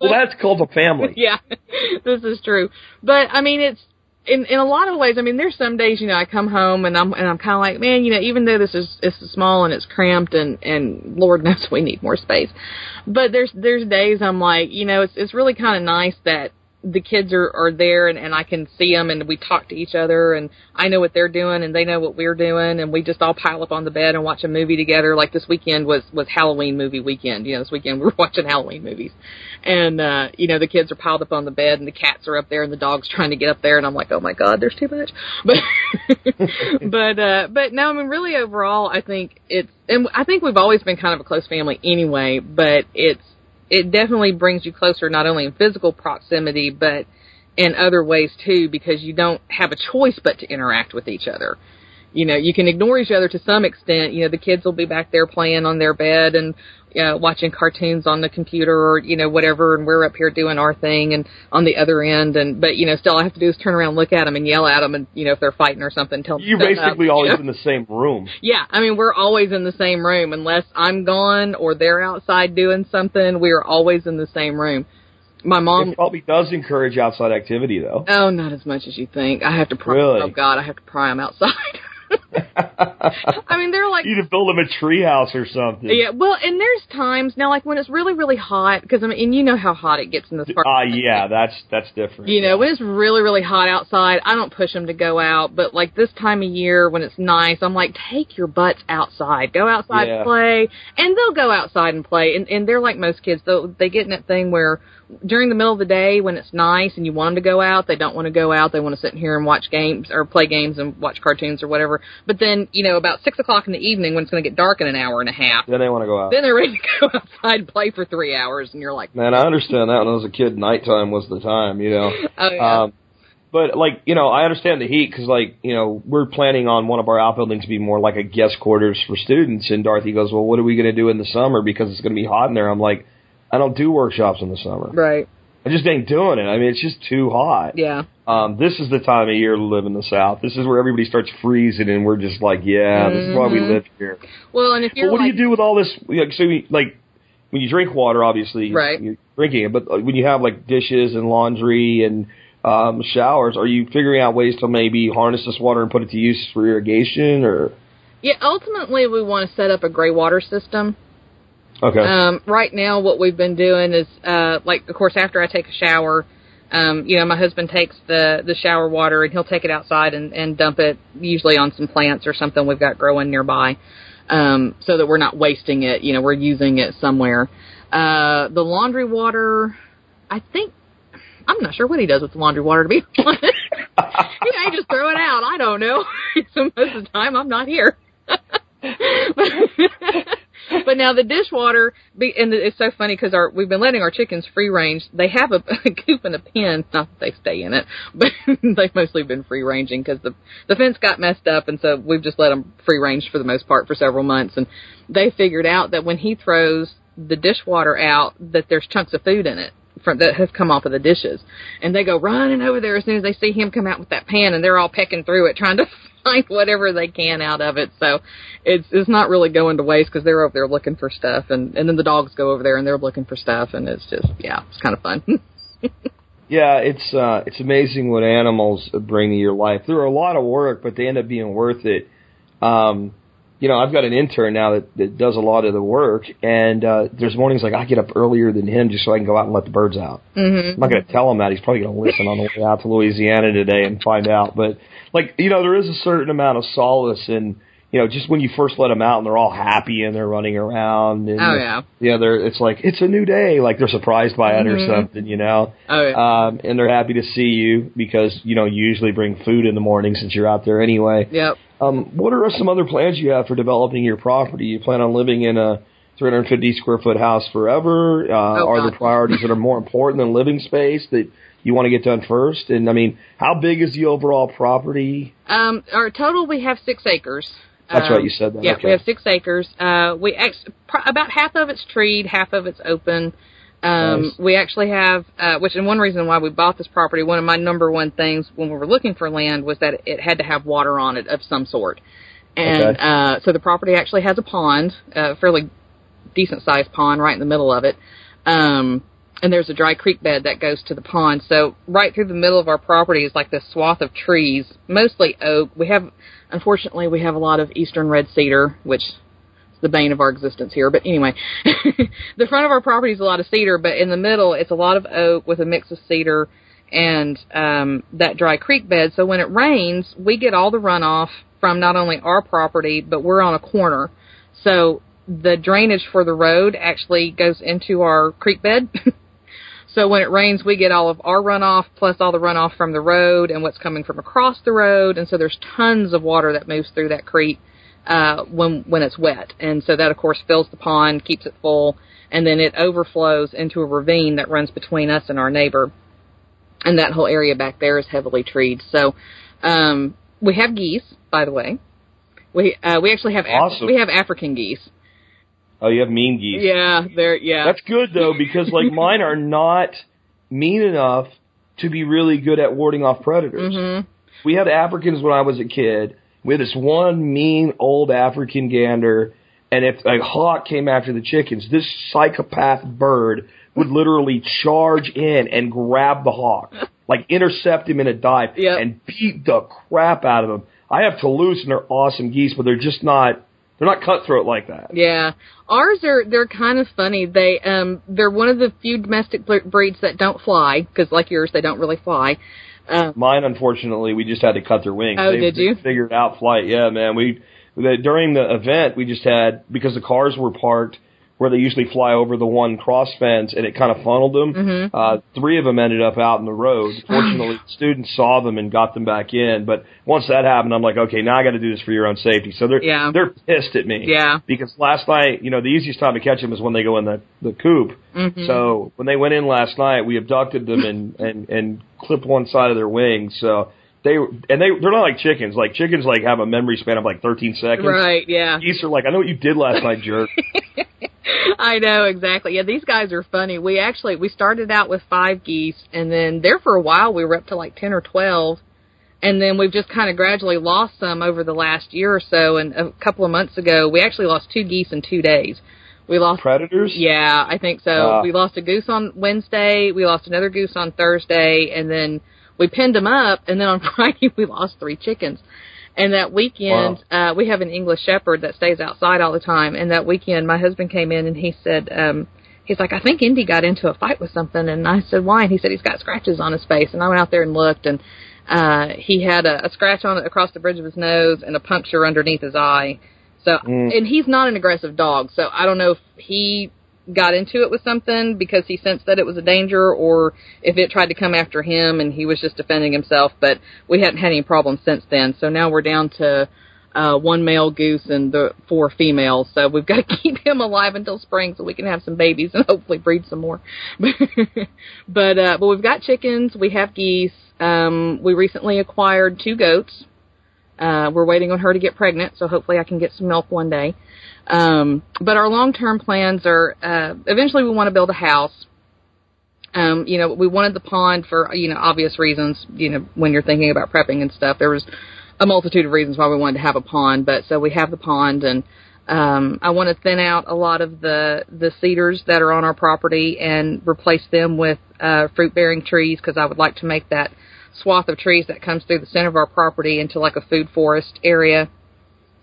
well, that's called a family. yeah, <laughs> this is true. But I mean, it's in in a lot of ways. I mean, there's some days you know I come home and I'm and I'm kind of like, man, you know, even though this is it's small and it's cramped and and Lord knows we need more space, but there's there's days I'm like, you know, it's it's really kind of nice that the kids are are there and and I can see them and we talk to each other and I know what they're doing and they know what we're doing and we just all pile up on the bed and watch a movie together. Like this weekend was was Halloween movie weekend. You know, this weekend we <laughs> were watching Halloween movies, and uh, you know the kids are piled up on the bed and the cats are up there and the dog's <laughs> trying to get up there and I'm like, oh my god, there's too much. <laughs> But but uh, but no, I mean really overall, I think it's and I think we've always been kind of a close family anyway. But it's it definitely brings you closer not only in physical proximity but in other ways too because you don't have a choice but to interact with each other. You know, you can ignore each other to some extent. You know, the kids will be back there playing on their bed and uh, watching cartoons on the computer or you know whatever, and we're up here doing our thing, and on the other end, and but you know still I have to do is turn around, look at them, and yell at them, and you know if they're fighting or something, tell to basically up, always you know? in the same room. <laughs> Yeah, I mean we're always in the same room unless I'm gone or they're outside doing something. We are always in the same room. My mom It probably does encourage outside activity, though. Oh, not as much as you think. I have to pry. Really? Oh God, I have to pry them outside. <laughs> I mean, they're like you need to build them a treehouse or something. yeah. Well, and there's times now, like when it's really, really hot, because I mean, and you know how hot it gets in this part. Ah, yeah, that's that's different. You know, when it's really, really hot outside, I don't push them to go out. But like this time of year when it's nice, I'm like, take your butts outside, go outside Yeah. and play, and they'll go outside and play. And and they're like most kids, though they get in that thing where during the middle of the day when it's nice and you want them to go out, they don't want to go out. They want to sit in here and watch games or play games and watch cartoons or whatever. But then you know about six o'clock in the evening when it's going to get dark in an hour and a half, Then they want to go out. then they're ready <laughs> to go outside and play for three hours, and you're like, Man, I understand that when I was a kid, nighttime was the time, you know. <laughs> oh yeah. Um, but like, you know, I understand the heat because like, you know, we're planning on one of our outbuildings to be more like a guest quarters for students. And Dorothy goes, well, what are we going to do in the summer because it's going to be hot in there? I'm like, I don't do workshops in the summer. right. I just ain't doing it. I mean, it's just too hot. Yeah. Um, this is the time of year to live in the South. This is where everybody starts freezing, and we're just like, yeah, this is why we Mhm. live here. Well, and if you're But what like, do you do with all this? Like, so, we, like, when you drink water, obviously, Right. you're drinking it. But uh, when you have like dishes and laundry and um, showers, are you figuring out ways to maybe harness this water and put it to use for irrigation? Or Yeah, ultimately we want to set up a gray water system. Okay, Um, right now, what we've been doing is, uh, like, of course, after I take a shower, um, you know, my husband takes the the shower water and he'll take it outside and, and dump it, usually on some plants or something we've got growing nearby, um, so that we're not wasting it. You know, we're using it somewhere. Uh, the laundry water, I think. I'm not sure what he does with the laundry water, to be honest. <laughs> he may just throw it out. I don't know. so <laughs> most of the time, I'm not here. <laughs> <laughs> but now the dishwater, be, and it's so funny because our we've been letting our chickens free range. They have a, <laughs> a coop and a pen. Not that they stay in it, <laughs> but they've mostly been free ranging because the the fence got messed up, and so we've just let them free range for the most part for several months. And they figured out that when he throws the dishwater out, that there's chunks of food in it from that has come off of the dishes, and they go running over there as soon as they see him come out with that pan, and they're all pecking through it trying to <laughs> find whatever they can out of it. So it's it's not really going to waste because they're over there looking for stuff, and and then the dogs go over there and they're looking for stuff, and it's just yeah, it's kind of fun. <laughs> yeah, it's uh, it's amazing what animals bring to your life. They're a lot of work, but they end up being worth it. Um, you know, I've got an intern now that, that does a lot of the work, and uh, there's mornings like I get up earlier than him just so I can go out and let the birds out. hmm I'm not going to tell him that. He's probably going to listen on the way out to Louisiana today and find out. But like, you know, there is a certain amount of solace in, you know, just when you first let them out and they're all happy and they're running around. And, Oh yeah, Yeah, they're. It's like it's a new day. Like they're surprised by it or Mhm. something, you know. oh yeah, Um, and they're happy to see you because you know you usually bring food in the morning since you're out there anyway. yep. Um, what are some other plans you have for developing your property? You plan on living in a 350 square foot house forever? Uh, Oh, are there priorities that are more important than living space that you want to get done first? And I mean, how big is the overall property? Um, our total we have six acres. That's Um, right, you said that. Yeah, okay. we have six acres. Uh, we ex- pr- about half of it's treed, half of it's open. Um, Nice. We actually have, uh, which and one reason why we bought this property, one of my number one things when we were looking for land was that it had to have water on it of some sort. And Okay. uh, so the property actually has a pond, a fairly decent sized pond right in the middle of it. Um, and there's a dry creek bed that goes to the pond. So right through the middle of our property is like this swath of trees, mostly oak. We have, unfortunately, we have a lot of eastern red cedar, which is the bane of our existence here. But anyway, <laughs> the front of our property is a lot of cedar, but in the middle it's a lot of oak with a mix of cedar and um, that dry creek bed. So when it rains, we get all the runoff from not only our property, but we're on a corner. So the drainage for the road actually goes into our creek bed. <laughs> so when it rains, we get all of our runoff plus all the runoff from the road and what's coming from across the road. And so there's tons of water that moves through that creek uh, when when it's wet. And so that of course fills the pond, keeps it full, and then it overflows into a ravine that runs between us and our neighbor. And that whole area back there is heavily treed. So um, we have geese, by the way. We uh, we actually have Af- Awesome. we have African geese. Oh, you have mean geese. Yeah, they're yeah. That's good though because like <laughs> mine are not mean enough to be really good at warding off predators. hmm We had Africans when I was a kid. We had this one mean old African gander, and if a hawk came after the chickens, this psychopath bird would literally charge in and grab the hawk, <laughs> like intercept him in a dive, Yep. and beat the crap out of him. I have Toulouse, and they're awesome geese, but they're just not. They're not cutthroat like that. Yeah, ours are they're kind of funny. They um they're one of the few domestic breeds that don't fly because like yours they don't really fly. Um, Mine, unfortunately, we just had to cut their wings. Oh, They've did you? Figured out flight. Yeah, man. We the, during the event we just had because the cars were parked where they usually fly over the one cross fence and it kind of funneled them. Mhm. Uh, three of them ended up out in the road. Fortunately, students saw them and got them back in. But once that happened, I'm like, okay, now I got to do this for your own safety. So they're Yeah. they're pissed at me. Yeah. Because last night, you know, the easiest time to catch them is when they go in the the coop. mhm. So when they went in last night, we abducted them and and and clipped one side of their wings. So they and they they're not like chickens. Like chickens like have a memory span of like 13 seconds. right, yeah. Geese are like, I know what you did last night, jerk. <laughs> I know exactly. Yeah, these guys are funny. We actually we started out with five geese, and then there for a while we were up to like ten or twelve, and then we've just kind of gradually lost some over the last year or so. And a couple of months ago, we actually lost two geese in two days. We lost Predators. Yeah, I think so. Ah. we lost a goose on Wednesday. We lost another goose on Thursday, and then we pinned them up. And then on <laughs> Friday, we lost three chickens. And that weekend, uh, we have an English Shepherd that stays outside all the time. And that weekend, my husband came in and he said, um, he's like, I think Indy got into a fight with something. And I said, why? And he said he's got scratches on his face. And I went out there and looked, and uh, he had a, a scratch on it across the bridge of his nose and a puncture underneath his eye. So, Mm. and he's not an aggressive dog. So I don't know if he got into it with something because he sensed that it was a danger or if it tried to come after him and he was just defending himself. But we hadn't had any problems since then. So now we're down to uh, one male goose and the four females. So we've got to <laughs> keep him alive until spring so we can have some babies and hopefully breed some more. <laughs> but uh, but we've got chickens. We have geese. Um, we recently acquired two goats. Uh, we're waiting on her to get pregnant, so hopefully I can get some milk one day. Um, but our long-term plans are uh, eventually we want to build a house. Um, you know, we wanted the pond for you know obvious reasons. You know, when you're thinking about prepping and stuff, there was a multitude of reasons why we wanted to have a pond. But so we have the pond, and um, I want to thin out a lot of the the cedars that are on our property and replace them with uh, fruit-bearing trees because I would like to make that swath of trees that comes through the center of our property into like a food forest area.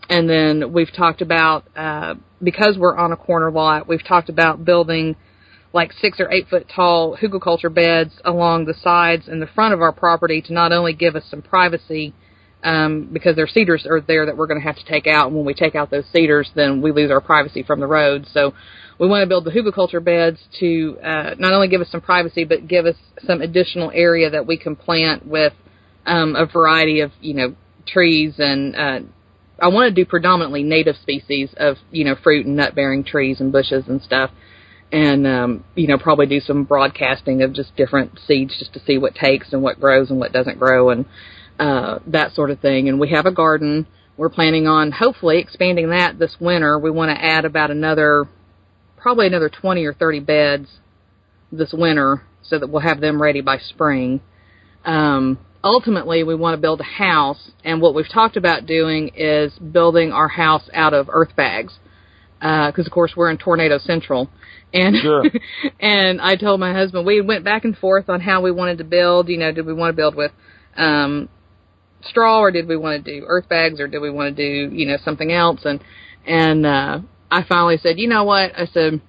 And then we've talked about uh, because we're on a corner lot, we've talked about building like six or eight foot tall hugelkultur beds along the sides and the front of our property to not only give us some privacy um, because their cedars are there that we're going to have to take out. And when we take out those cedars, then we lose our privacy from the road. So we want to build the hugelkultur beds to uh, not only give us some privacy, but give us some additional area that we can plant with um, a variety of you know trees and. Uh, I want to do predominantly native species of you know fruit and nut bearing trees and bushes and stuff, and um, you know probably do some broadcasting of just different seeds just to see what takes and what grows and what doesn't grow and uh, that sort of thing. And we have a garden. We're planning on hopefully expanding that this winter. We want to add about another, probably another 20 or 30 beds this winter so that we'll have them ready by spring. Um, ultimately, we want to build a house, and what we've talked about doing is building our house out of earth bags. Because of course we're in tornado central, and Sure. <laughs> and I told my husband we went back and forth on how we wanted to build. You know, did we want to build with um, straw or did we want to do earth bags or did we want to do you know something else? And and uh, I finally said, you know what? I said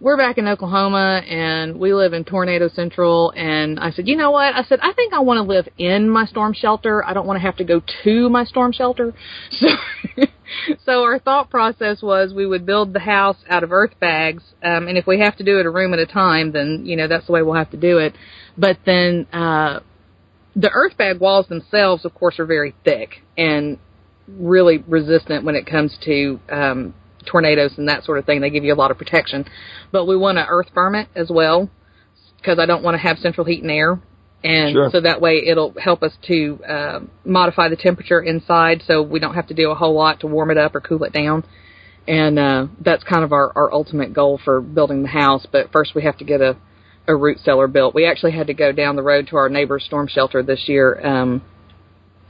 we're back in Oklahoma and we live in Tornado Central. And I said, you know what? I said, I think I want to live in my storm shelter. I don't want to have to go to my storm shelter. <laughs> So, so our thought process was we would build the house out of earth bags. Um, and if we have to do it a room at a time, then, you know, that's the way we'll have to do it. But then, uh, the earth bag walls themselves, of course, are very thick and really resistant when it comes to, um, tornadoes and that sort of thing. They give you a lot of protection. But we want to earth berm it as well because I don't want to have central heat and air. And Sure. so that way it'll help us to uh, modify the temperature inside so we don't have to do a whole lot to warm it up or cool it down. and uh, that's kind of our our ultimate goal for building the house. But first, we have to get a a root cellar built. We actually had to go down the road to our neighbor's storm shelter this year um,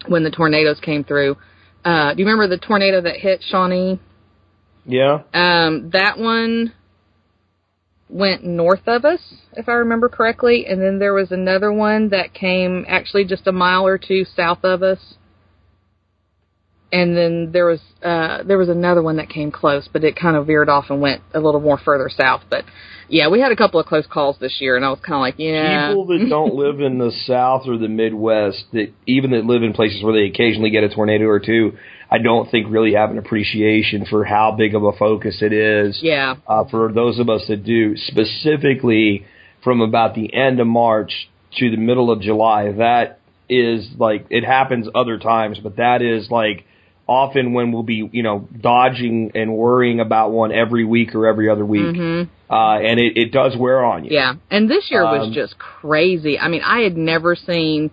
when the tornadoes came through. Uh, do you remember the tornado that hit Shawnee? Yeah. Um, that one went north of us, if I remember correctly, and then there was another one that came actually just a mile or two south of us. And then there was uh there was another one that came close, but it kind of veered off and went a little more further south. But yeah, we had a couple of close calls this year, and I was kind of like, yeah. People that <laughs> don't live in the South or the Midwest, that even that live in places where they occasionally get a tornado or two, I don't think really have an appreciation for how big of a focus it is. Yeah. Uh, for those of us that do, specifically from about the end of March to the middle of July, that is like it happens other times, but that is like often when we'll be, you know, dodging and worrying about one every week or every other week. Mm-hmm. Uh, and it, it does wear on you. Yeah, and this year was Um, just crazy. I mean, I had never seen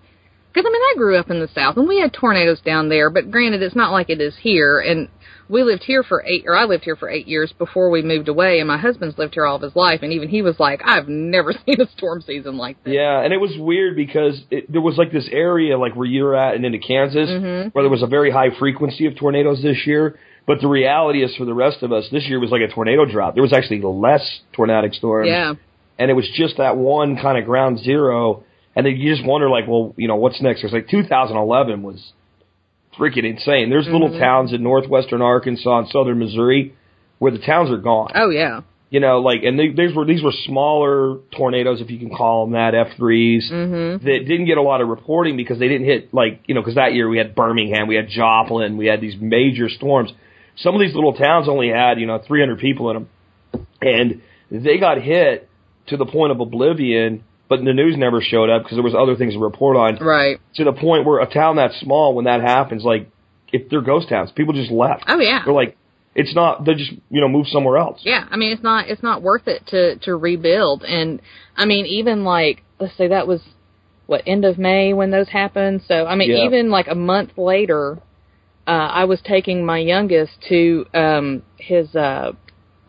because I mean I grew up in the South and we had tornadoes down there, but granted it's not like it is here. And we lived here for eight, or I lived here for eight years before we moved away, and my husband's lived here all of his life, and even he was like, I've never <laughs> seen a storm season like this. Yeah, and it was weird because it, there was like this area like where you're at and into Kansas mm-hmm. where there was a very high frequency of tornadoes this year. But the reality is for the rest of us, this year was like a tornado drop. There was actually less tornadic storms. Yeah. And it was just that one kind of ground zero. And then you just wonder like, well, you know, what's next? It's like 2011 was freaking insane. There's little towns in northwestern Arkansas and southern Missouri where the towns are gone Oh yeah. you know, like, and they, these were these were smaller tornadoes, if you can call them that, F 3s Mm-hmm. that didn't get a lot of reporting because they didn't hit like, you know, because that year we had Birmingham, we had Joplin, we had these major storms. Some of these little towns only had, you know, 300 people in them, and they got hit to the point of oblivion. But the news never showed up because there was other things to report on. Right. To the point where a town that small, when that happens, like if they're ghost towns, people just left. Oh yeah. They're like, it's not. They just you know move somewhere else. Yeah, I mean it's not it's not worth it to to rebuild. And I mean even like let's say that was what end of May when those happened. So I mean Yeah. even like a month later, uh, I was taking my youngest to um his uh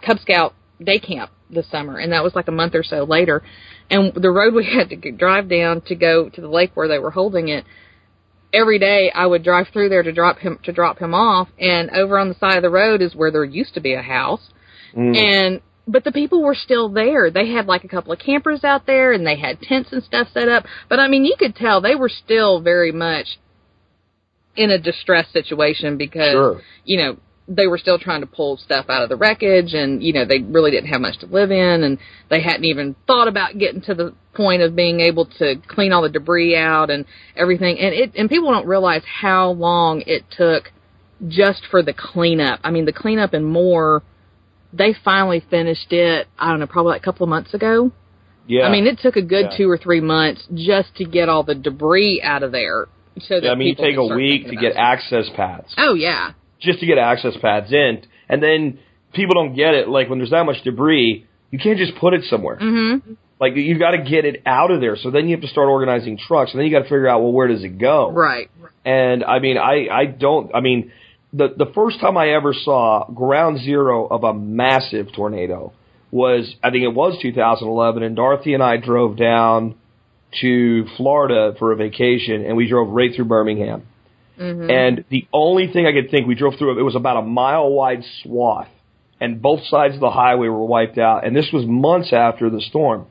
Cub Scout day camp this summer, and that was like a month or so later. And the road we had to drive down to go to the lake where they were holding it. Every day I would drive through there to drop him to drop him off, and over on the side of the road is where there used to be a house. Mm. And but the people were still there. They had like a couple of campers out there and they had tents and stuff set up. But I mean, you could tell they were still very much in a distressed situation because Sure. you know, they were still trying to pull stuff out of the wreckage and you know, they really didn't have much to live in and they hadn't even thought about getting to the point of being able to clean all the debris out and everything. And it and people don't realize how long it took just for the cleanup. I mean, the cleanup and more they finally finished it, I don't know, probably like a couple of months ago. Yeah. I mean, it took a good Yeah. two or three months just to get all the debris out of there. So that Yeah, I mean, you take a week to get it. access paths Oh yeah, just to get access pads in, and then people don't get it. Like when there's that much debris, you can't just put it somewhere. hmm Like you got to get it out of there. So then you have to start organizing trucks, and then you got to figure out well where does it go. right. And I mean, I I don't. I mean, the the first time I ever saw ground zero of a massive tornado was I think it was 2011, and Dorothy and I drove down to Florida for a vacation, and we drove right through Birmingham. Mm-hmm. And the only thing I could think we drove through it was about a mile wide swath, and both sides of the highway were wiped out. And this was months after the storm.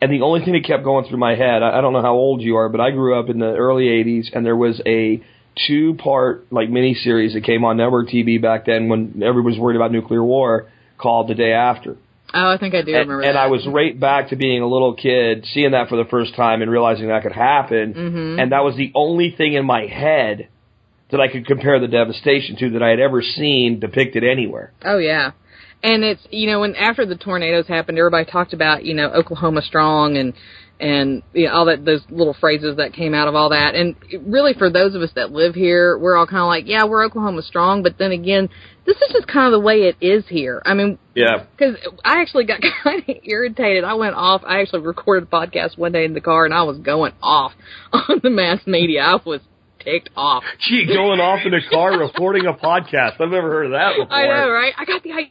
And the only thing that kept going through my head, I, I don't know how old you are, but I grew up in the early '80s, and there was a two-part like mini series that came on network TV back then when everybody was worried about nuclear war, called The Day After. Oh, I think I do And, remember and that. I was right back to being a little kid, seeing that for the first time and realizing that could happen. Mhm. And that was the only thing in my head that I could compare the devastation to that I had ever seen depicted anywhere. Oh yeah. And it's you know when after the tornadoes happened, everybody talked about you know Oklahoma strong and and you know, all that those little phrases that came out of all that. And really, for those of us that live here, we're all kind of like, yeah, we're Oklahoma strong. But then again, this is just kind of the way it is here. I mean, Yeah. because I actually got <laughs> kind of irritated. I went off. I actually recorded a podcast one day in the car, and I was going off <laughs> on the mass media. I was ticked off. Gee, going off in the car recording a podcast. I've never heard of that before. <laughs> I know, right? I got the idea.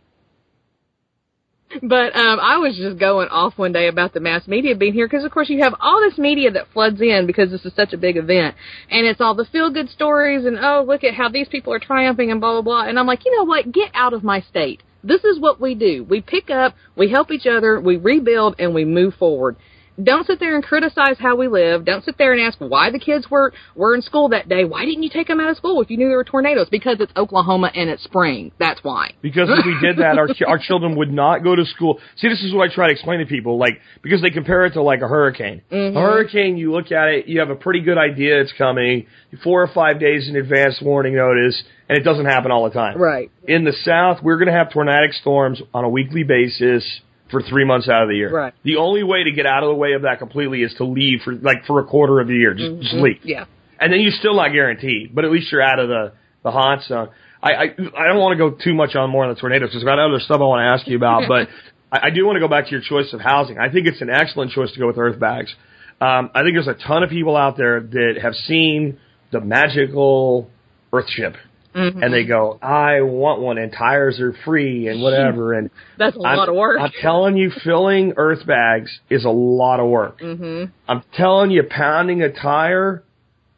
But um, I was just going off one day about the mass media being here because, of course, you have all this media that floods in because this is such a big event, and it's all the feel good stories and oh, look at how these people are triumphing and blah blah blah. And I'm like, you know what? Get out of my state. This is what we do. We pick up, we help each other, we rebuild, and we move forward. Don't sit there and criticize how we live. Don't sit there and ask why the kids were were in school that day. Why didn't you take them out of school if you knew there were tornadoes? Because it's Oklahoma and it's spring. That's why. Because if we did that, our our children would not go to school. See, this is what I try to explain to people, like because they compare it to like a hurricane. Mm-hmm. A hurricane, you look at it, you have a pretty good idea it's coming, four or five days in advance warning notice, and it doesn't happen all the time. Right. In the South, we're going to have tornadic storms on a weekly basis for three months out of the year. Right. The only way to get out of the way of that completely is to leave for like for a quarter of the year. Just, just leave. Mm-hmm. Yeah. And then you're still not guaranteed, but at least you're out of the the hot zone. I I, I don't want to go too much on more on the tornadoes because I've got other stuff I want to ask you about, but <laughs> I, I do want to go back to your choice of housing. I think it's an excellent choice to go with earth bags. Um, I think there's a ton of people out there that have seen the magical earth ship. Mm-hmm. And they go, I want one, and tires are free, and whatever. And <laughs> That's a I'm, lot of work. I'm telling you, filling earth bags is a lot of work. mm-hmm. I'm telling you, pounding a tire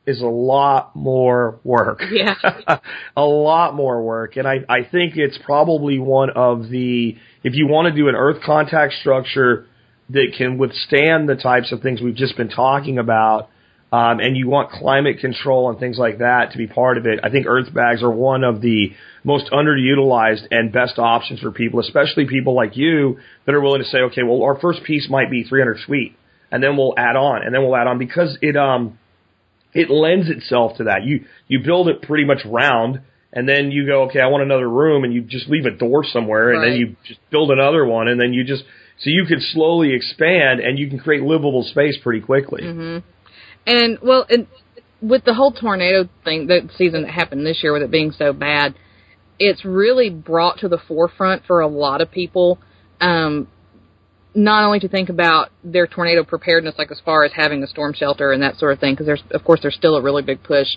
is a lot more work. Yeah. <laughs> a lot more work. And I, I think it's probably one of the, if you want to do an earth contact structure that can withstand the types of things we've just been talking about, um, and you want climate control and things like that to be part of it, I think earth bags are one of the most underutilized and best options for people, especially people like you that are willing to say, okay, well, our first piece might be 300 feet, and then we'll add on, and then we'll add on because it, um, it lends itself to that. You you build it pretty much round, and then you go, okay, I want another room, and you just leave a door somewhere, and then you just build another one, and then you just so you can slowly expand, and you can create livable space pretty quickly. Mm-hmm. And well, and with the whole tornado thing, the season that happened this year, with it being so bad, it's really brought to the forefront for a lot of people. Um, not only to think about their tornado preparedness, like as far as having a storm shelter and that sort of thing, because there's, of course, there's still a really big push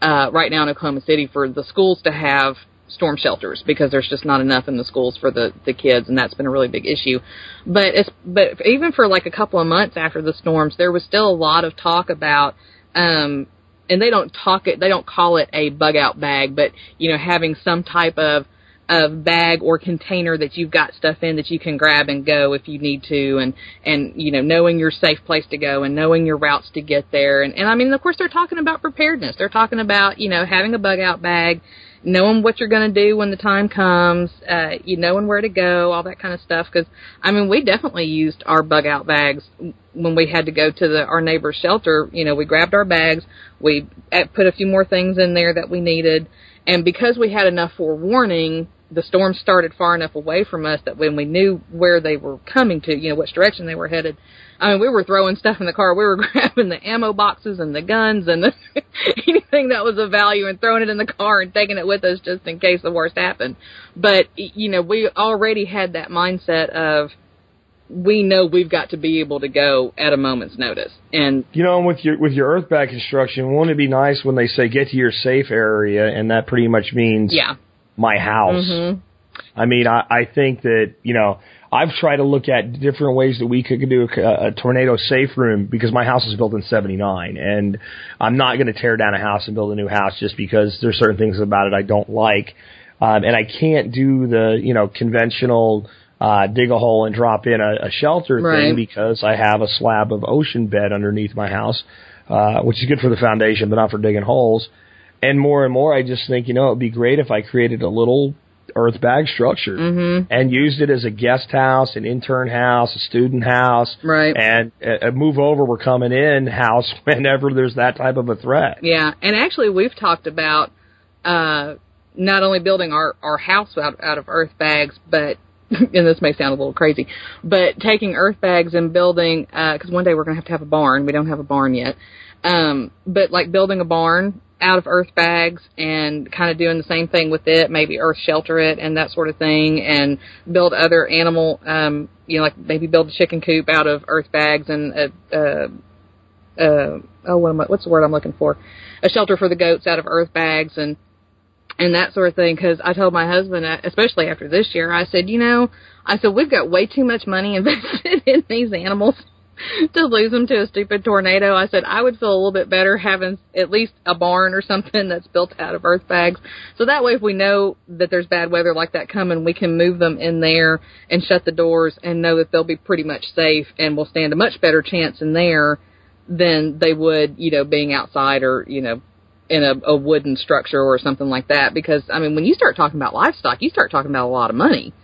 uh, right now in Oklahoma City for the schools to have storm shelters because there's just not enough in the schools for the the kids, and that's been a really big issue. But it's but even for like a couple of months after the storms, there was still a lot of talk about. Um, and they don't talk it, they don't call it a bug out bag, but you know, having some type of of bag or container that you've got stuff in that you can grab and go if you need to and and you know knowing your safe place to go and knowing your routes to get there and and I mean of course they're talking about preparedness they're talking about you know having a bug out bag knowing what you're going to do when the time comes uh you knowing where to go all that kind of stuff cuz I mean we definitely used our bug out bags when we had to go to the our neighbor's shelter. You know we grabbed our bags we uh, put a few more things in there that we needed and because we had enough forewarning, the storm started far enough away from us that when we knew where they were coming to, you know, which direction they were headed, I mean, we were throwing stuff in the car. We were <laughs> grabbing the ammo boxes and the guns and the, <laughs> anything that was of value and throwing it in the car and taking it with us just in case the worst happened. But, you know, we already had that mindset of, we know we've got to be able to go at a moment's notice. And You know, with your with your earth bag construction, won't it be nice when they say get to your safe area, and that pretty much means yeah. my house. Mhm. I mean, I, I think that you know I've tried to look at different ways that we could do a, a tornado safe room because my house was built in '79, and I'm not going to tear down a house and build a new house just because there's certain things about it I don't like, um, and I can't do the you know conventional. Uh, dig a hole and drop in a, a shelter Right. thing because I have a slab of ocean bed underneath my house, uh, which is good for the foundation, but not for digging holes. And more and more, I just think, you know, it'd be great if I created a little earth bag structure Mm-hmm. and used it as a guest house, an intern house, a student house, Right. and a, move over, we're coming in house <laughs> whenever there's that type of a threat. Yeah, and actually we've talked about uh not only building our our house out out of earth bags, but <laughs> and this may sound a little crazy, but taking earth bags and building because one day we're going to have to have a barn. We don't have a barn yet, um, but like building a barn out of earth bags and kind of doing the same thing with it, maybe earth shelter it and that sort of thing, and build other animal, um, you know, like maybe build a chicken coop out of earth bags and a, a uh, oh, what am I, what's the word I'm looking for? A shelter for the goats out of earth bags and and that sort of thing. Because I told my husband, uh, especially after this year, I said, you know, I said we've got way too much money <laughs> invested in these animals to lose them to a stupid tornado. I said I would feel a little bit better having at least a barn or something that's built out of earth bags. So that way, if we know that there's bad weather like that coming, we can move them in there and shut the doors and know that they'll be pretty much safe and will stand a much better chance in there than they would, you know, being outside or you know in a, a wooden structure or something like that. Because I mean, when you start talking about livestock, you start talking about a lot of money.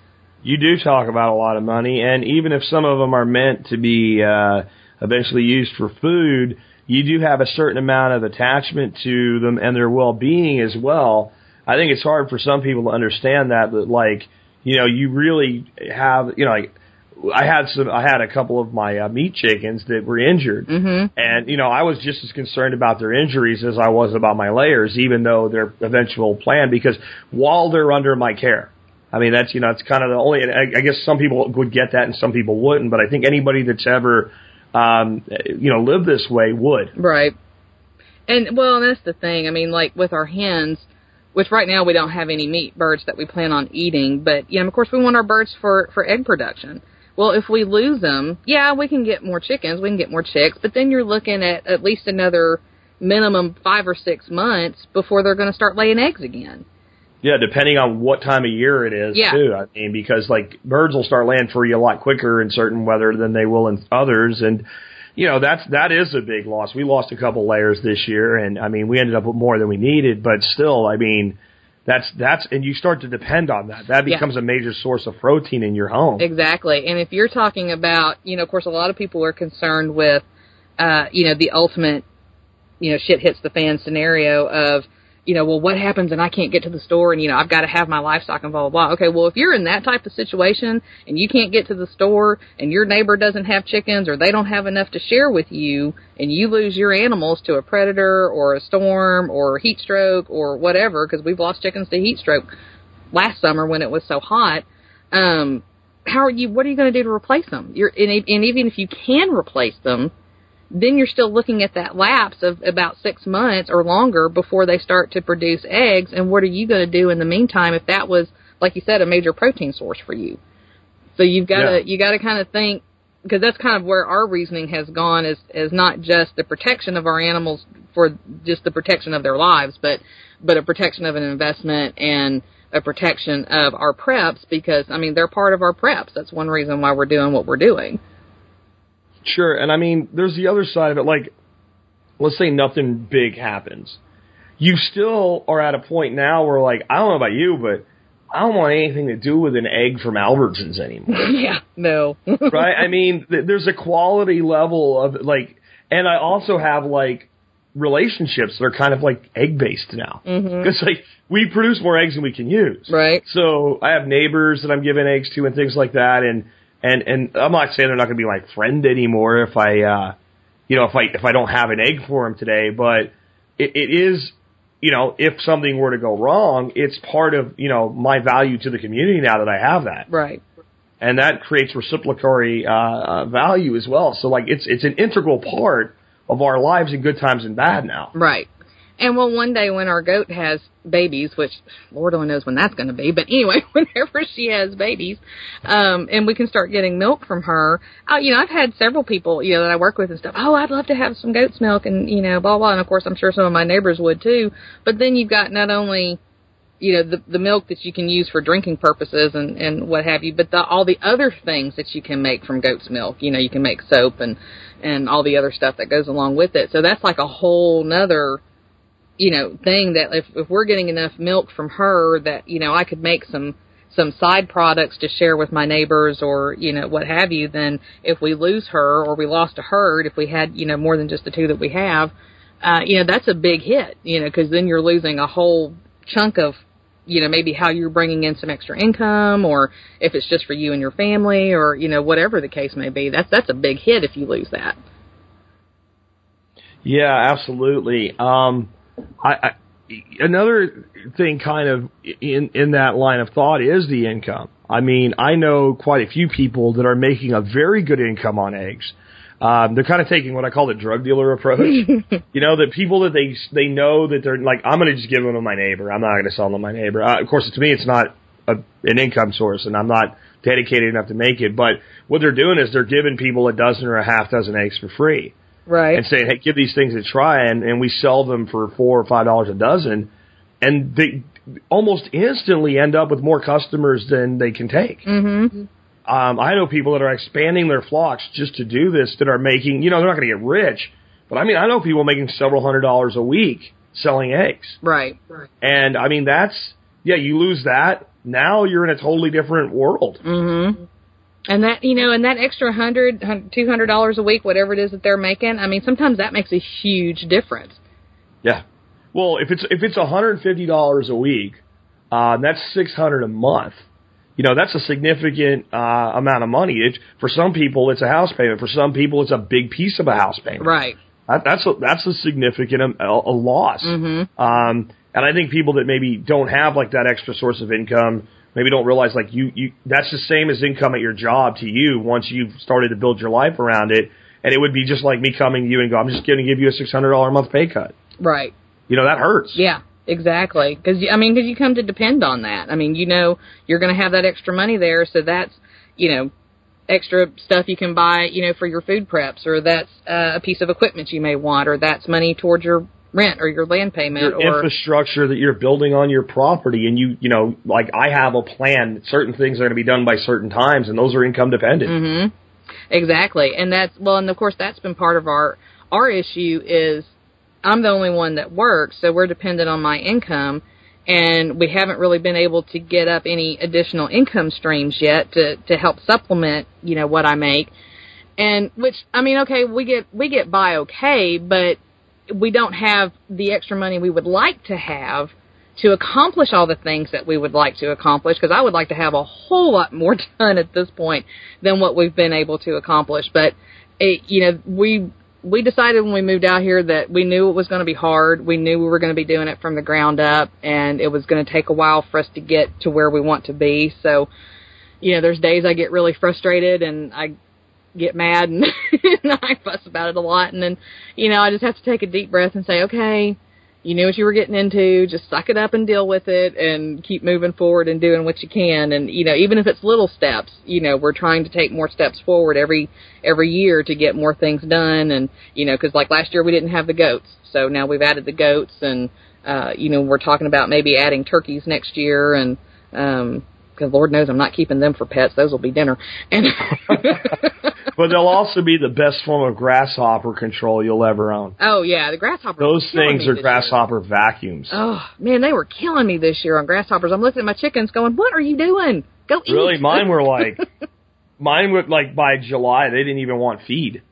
You do talk about a lot of money, and even if some of them are meant to be uh, eventually used for food, you do have a certain amount of attachment to them and their well-being as well. I think it's hard for some people to understand that, that like, you know, you really have, you know, like, I had some, I had a couple of my uh, meat chickens that were injured, Mm-hmm. and you know, I was just as concerned about their injuries as I was about my layers, even though their eventual plan, because while they're under my care, I mean, that's you know, it's kind of the only. I, I guess some people would get that and some people wouldn't, but I think anybody that's ever, um, you know, lived this way would. Right. And well, that's the thing. I mean, like with our hens, which right now we don't have any meat birds that we plan on eating, but you know, of course, we want our birds for for egg production. Well, if we lose them, yeah, we can get more chickens, we can get more chicks, but then you're looking at at least another minimum five or six months before they're going to start laying eggs again. Yeah, depending on what time of year it is Yeah. too. I mean, because like birds will start laying for you a lot quicker in certain weather than they will in others, and you know that's that is a big loss. We lost a couple layers this year, and I mean we ended up with more than we needed, but still, I mean that's that's and you start to depend on that. That Yeah. becomes a major source of protein in your home. Exactly. And if you're talking about, you know, of course, a lot of people are concerned with, uh, you know, the ultimate, you know, shit hits the fan scenario of, you know, well, what happens and I can't get to the store and, you know, I've got to have my livestock and blah, blah, blah. Okay, well, if you're in that type of situation and you can't get to the store and your neighbor doesn't have chickens or they don't have enough to share with you and you lose your animals to a predator or a storm or heat stroke or whatever, because we've lost chickens to heat stroke last summer when it was so hot, um, how are you? What are you going to do to replace them? You're and, and even if you can replace them, then you're still looking at that lapse of about six months or longer before they start to produce eggs. And what are you going to do in the meantime if that was, like you said, a major protein source for you? So you've got Yeah. to you got to kind of think because that's kind of where our reasoning has gone is is not just the protection of our animals for just the protection of their lives, but but a protection of an investment and a protection of our preps because I mean they're part of our preps. That's one reason why we're doing what we're doing. Sure, and I mean, there's the other side of it. Like, let's say nothing big happens, you still are at a point now where, like, I don't know about you, but I don't want anything to do with an egg from Albertsons anymore, <laughs> yeah, no, <laughs> right? I mean, th- there's a quality level of like, and I also have like relationships that are kind of like egg based now mm-hmm. because like we produce more eggs than we can use, right? so I have neighbors that I'm giving eggs to and things like that, and and and I'm not saying they're not going to be my friend anymore if I, uh, you know, if I if I don't have an egg for them today, but it, it is, you know, if something were to go wrong, it's part of you know my value to the community now that I have that, Right. and that creates reciprocatory uh, uh, value as well. So like it's it's an integral part of our lives in good times and bad now. Right. And well, one day when our goat has babies, which Lord only knows when that's going to be, but anyway, <laughs> whenever she has babies, um, and we can start getting milk from her, uh, you know, I've had several people, you know, that I work with and stuff. Oh, I'd love to have some goat's milk, and you know, blah blah. And of course, I'm sure some of my neighbors would too. But then you've got not only you know the the milk that you can use for drinking purposes and and what have you but the all the other things that you can make from goat's milk you know you can make soap and and all the other stuff that goes along with it so that's like a whole nother you know thing that if if we're getting enough milk from her that you know I could make some some side products to share with my neighbors or you know what have you then if we lose her or we lost a herd if we had you know more than just the two that we have uh you know that's a big hit you know because then you're losing a whole chunk of you know maybe how you're bringing in some extra income or if it's just for you and your family or you know whatever the case may be that's that's a big hit if you lose that Yeah, absolutely. Um, I, I another thing, kind of in in that line of thought, is the income. I mean, I know quite a few people that are making a very good income on eggs. Um, they're kind of taking what I call the drug dealer approach. <laughs> you know, the people that they they know that they're like, I'm going to just give them to my neighbor. I'm not going to sell them to my neighbor. Uh, of course, to me, it's not a, an income source, and I'm not dedicated enough to make it. But what they're doing is they're giving people a dozen or a half dozen eggs for free Right. and saying, "Hey, give these things a try," and and we sell them for four or five dollars a dozen, and they almost instantly end up with more customers than they can take. mm-hmm. Um, I know people that are expanding their flocks just to do this that are making, you know, they're not going to get rich, but I mean, I know people making several hundred dollars a week selling eggs, Right. right. and I mean that's yeah, you lose that. Now you're in a totally different world. Mm-hmm. And that you know, and that extra hundred, hun- two hundred dollars a week, whatever it is that they're making, I mean, sometimes that makes a huge difference. Yeah. Well, if it's if it's hundred fifty dollars a week, uh, that's six hundred a month. You know, that's a significant uh, amount of money. It, for some people, it's a house payment. For some people, it's a big piece of a house payment. Right. That, that's a, that's a significant um, a, a loss. Mm-hmm. Um, and I think people that maybe don't have like that extra source of income, maybe don't realize like you, you that's the same as income at your job to you once you've started to build your life around it. And it would be just like me coming to you and go, I'm just going to give you a six hundred dollar a month pay cut. Right. You know that hurts. Yeah. Exactly. Because I mean, because you come to depend on that. I mean, you know, you're going to have that extra money there, so that's you know, extra stuff you can buy, you know, for your food preps, or that's uh, a piece of equipment you may want, or that's money towards your rent or your land payment, Your or infrastructure that you're building on your property, and you, you know, like I have a plan. that Certain things are going to be done by certain times, and those are income dependent. hmm Exactly, and that's well, and of course that's been part of our our issue is I'm the only one that works, so we're dependent on my income, and we haven't really been able to get up any additional income streams yet to to help supplement you know what I make, and which I mean, okay, we get we get by okay, but we don't have the extra money we would like to have to accomplish all the things that we would like to accomplish because I would like to have a whole lot more <laughs> done at this point than what we've been able to accomplish. But it, you know we we decided when we moved out here that we knew it was going to be hard. We knew we were going to be doing it from the ground up and it was going to take a while for us to get to where we want to be. So you know there's days I get really frustrated and I get mad and, <laughs> and I fuss about it a lot and then you know I just have to take a deep breath and say okay you knew what you were getting into. Just suck it up and deal with it and keep moving forward and doing what you can. And, you know, even if it's little steps, you know, we're trying to take more steps forward every, every year to get more things done. And, you know, cause like last year we didn't have the goats. So now we've added the goats and, uh, you know, we're talking about maybe adding turkeys next year and, um, because Lord knows I'm not keeping them for pets; those will be dinner. And <laughs> But they'll also be the best form of grasshopper control you'll ever own. oh yeah, the grasshoppers. Those things are this year. grasshopper vacuums. Oh man, they were killing me this year on grasshoppers. I'm looking at my chickens, going, "What are you doing? Go eat." Really, mine were <laughs> like, mine were like by July they didn't even want feed.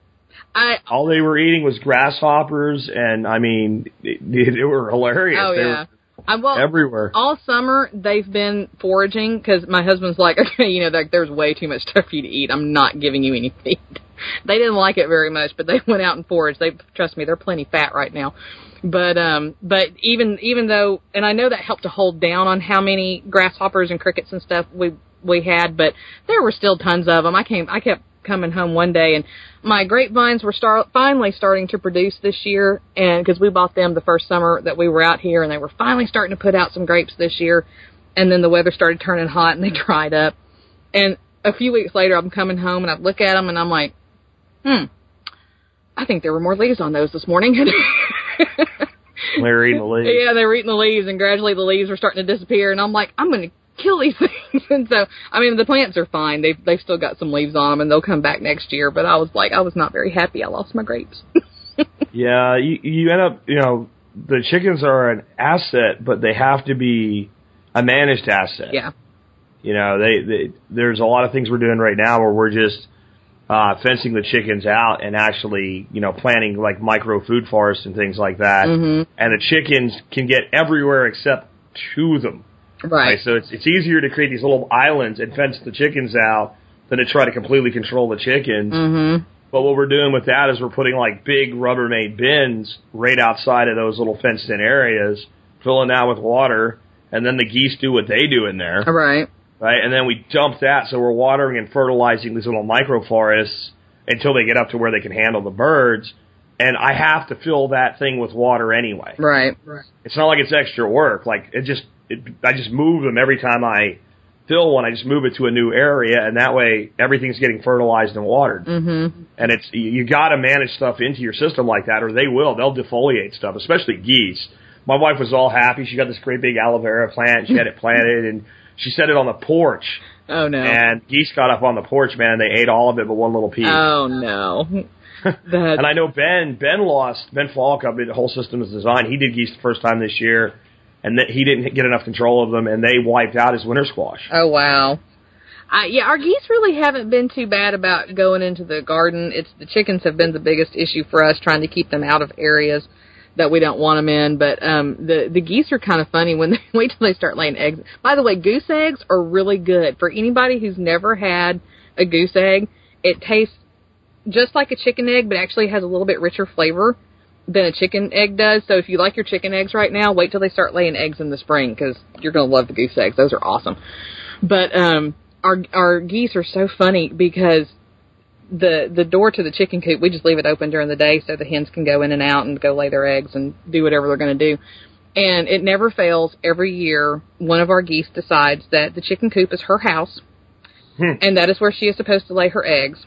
I All they were eating was grasshoppers, and I mean, they, <laughs> they were hilarious. oh They were yeah. I well everywhere. all summer they've been foraging because my husband's like, <laughs> okay, you know, like there's way too much stuff for you to eat. I'm not giving you any feed. <laughs> they didn't like it very much, but they <laughs> went out and foraged. They trust me, they're plenty fat right now. But um, but even even though, and I know that helped to hold down on how many grasshoppers and crickets and stuff we we had, but there were still tons of them. I came, I kept coming home one day, and my grapevines were start finally starting to produce this year, and because we bought them the first summer that we were out here, and they were finally starting to put out some grapes this year, and then the weather started turning hot and they <laughs> dried up, and a few weeks later, I'm coming home and I look at them and I'm like, hmm, I think there were more leaves on those this morning. <laughs> They're eating the leaves. Yeah, they were eating the leaves, and gradually the leaves were starting to disappear. And I'm like, I'm going to kill <laughs> these things. and so, I mean, the plants are fine. They've they've still got some leaves on them, and they'll come back next year. But I was like, I was not very happy. I lost my grapes. <laughs> Yeah, you you end up, you know, the chickens are an asset, but they have to be a managed asset. yeah, You know, they, they there's a lot of things we're doing right now where we're just uh, fencing the chickens out and actually, you know, planting like micro food forests and things like that. Mhm. And the chickens can get everywhere except to them. Right. So it's it's easier to create these little islands and fence the chickens out than to try to completely control the chickens. Mm-hmm. But what we're doing with that is we're putting like big Rubbermaid bins right outside of those little fenced in areas, filling that with water, and then the geese do what they do in there, All right. right? And then we dump that, so we're watering and fertilizing these little microforests until they get up to where they can handle the birds. And I have to fill that thing with water anyway. Right. Right. It's not like it's extra work. Like it just, it, I just move them every time I fill one. I just move it to a new area, and that way everything's getting fertilized and watered. Mm-hmm. And it's you, you got to manage stuff into your system like that, or they will. They'll defoliate stuff, especially geese. My wife was all happy. She got this great big aloe vera plant. She had it <laughs> planted, and she set it on the porch. Oh no. And geese got up on the porch, man. and They ate all of it, but one little piece. Oh no. <laughs> And I know Ben, Ben lost, Ben Falk, I mean, the whole system is designed. He did geese the first time this year, and that he didn't get enough control of them, and they wiped out his winter squash. Oh wow. Uh, yeah, our geese really haven't been too bad about going into the garden. It's the chickens have been the biggest issue for us, trying to keep them out of areas that we don't want them in. But um, the the geese are kind of funny when they <laughs> wait till they start laying eggs. By the way, goose eggs are really good for anybody who's never had a goose egg. It tastes just like a chicken egg, but actually has a little bit richer flavor than a chicken egg does. So if you like your chicken eggs right now, wait till they start laying eggs in the spring because you're going to love the goose eggs. Those are awesome. But um, our our geese are so funny because the the door to the chicken coop we just leave it open during the day so the hens can go in and out and go lay their eggs and do whatever they're going to do. And it never fails. Every year, one of our geese decides that the chicken coop is her house, and that is where she is supposed to lay her eggs.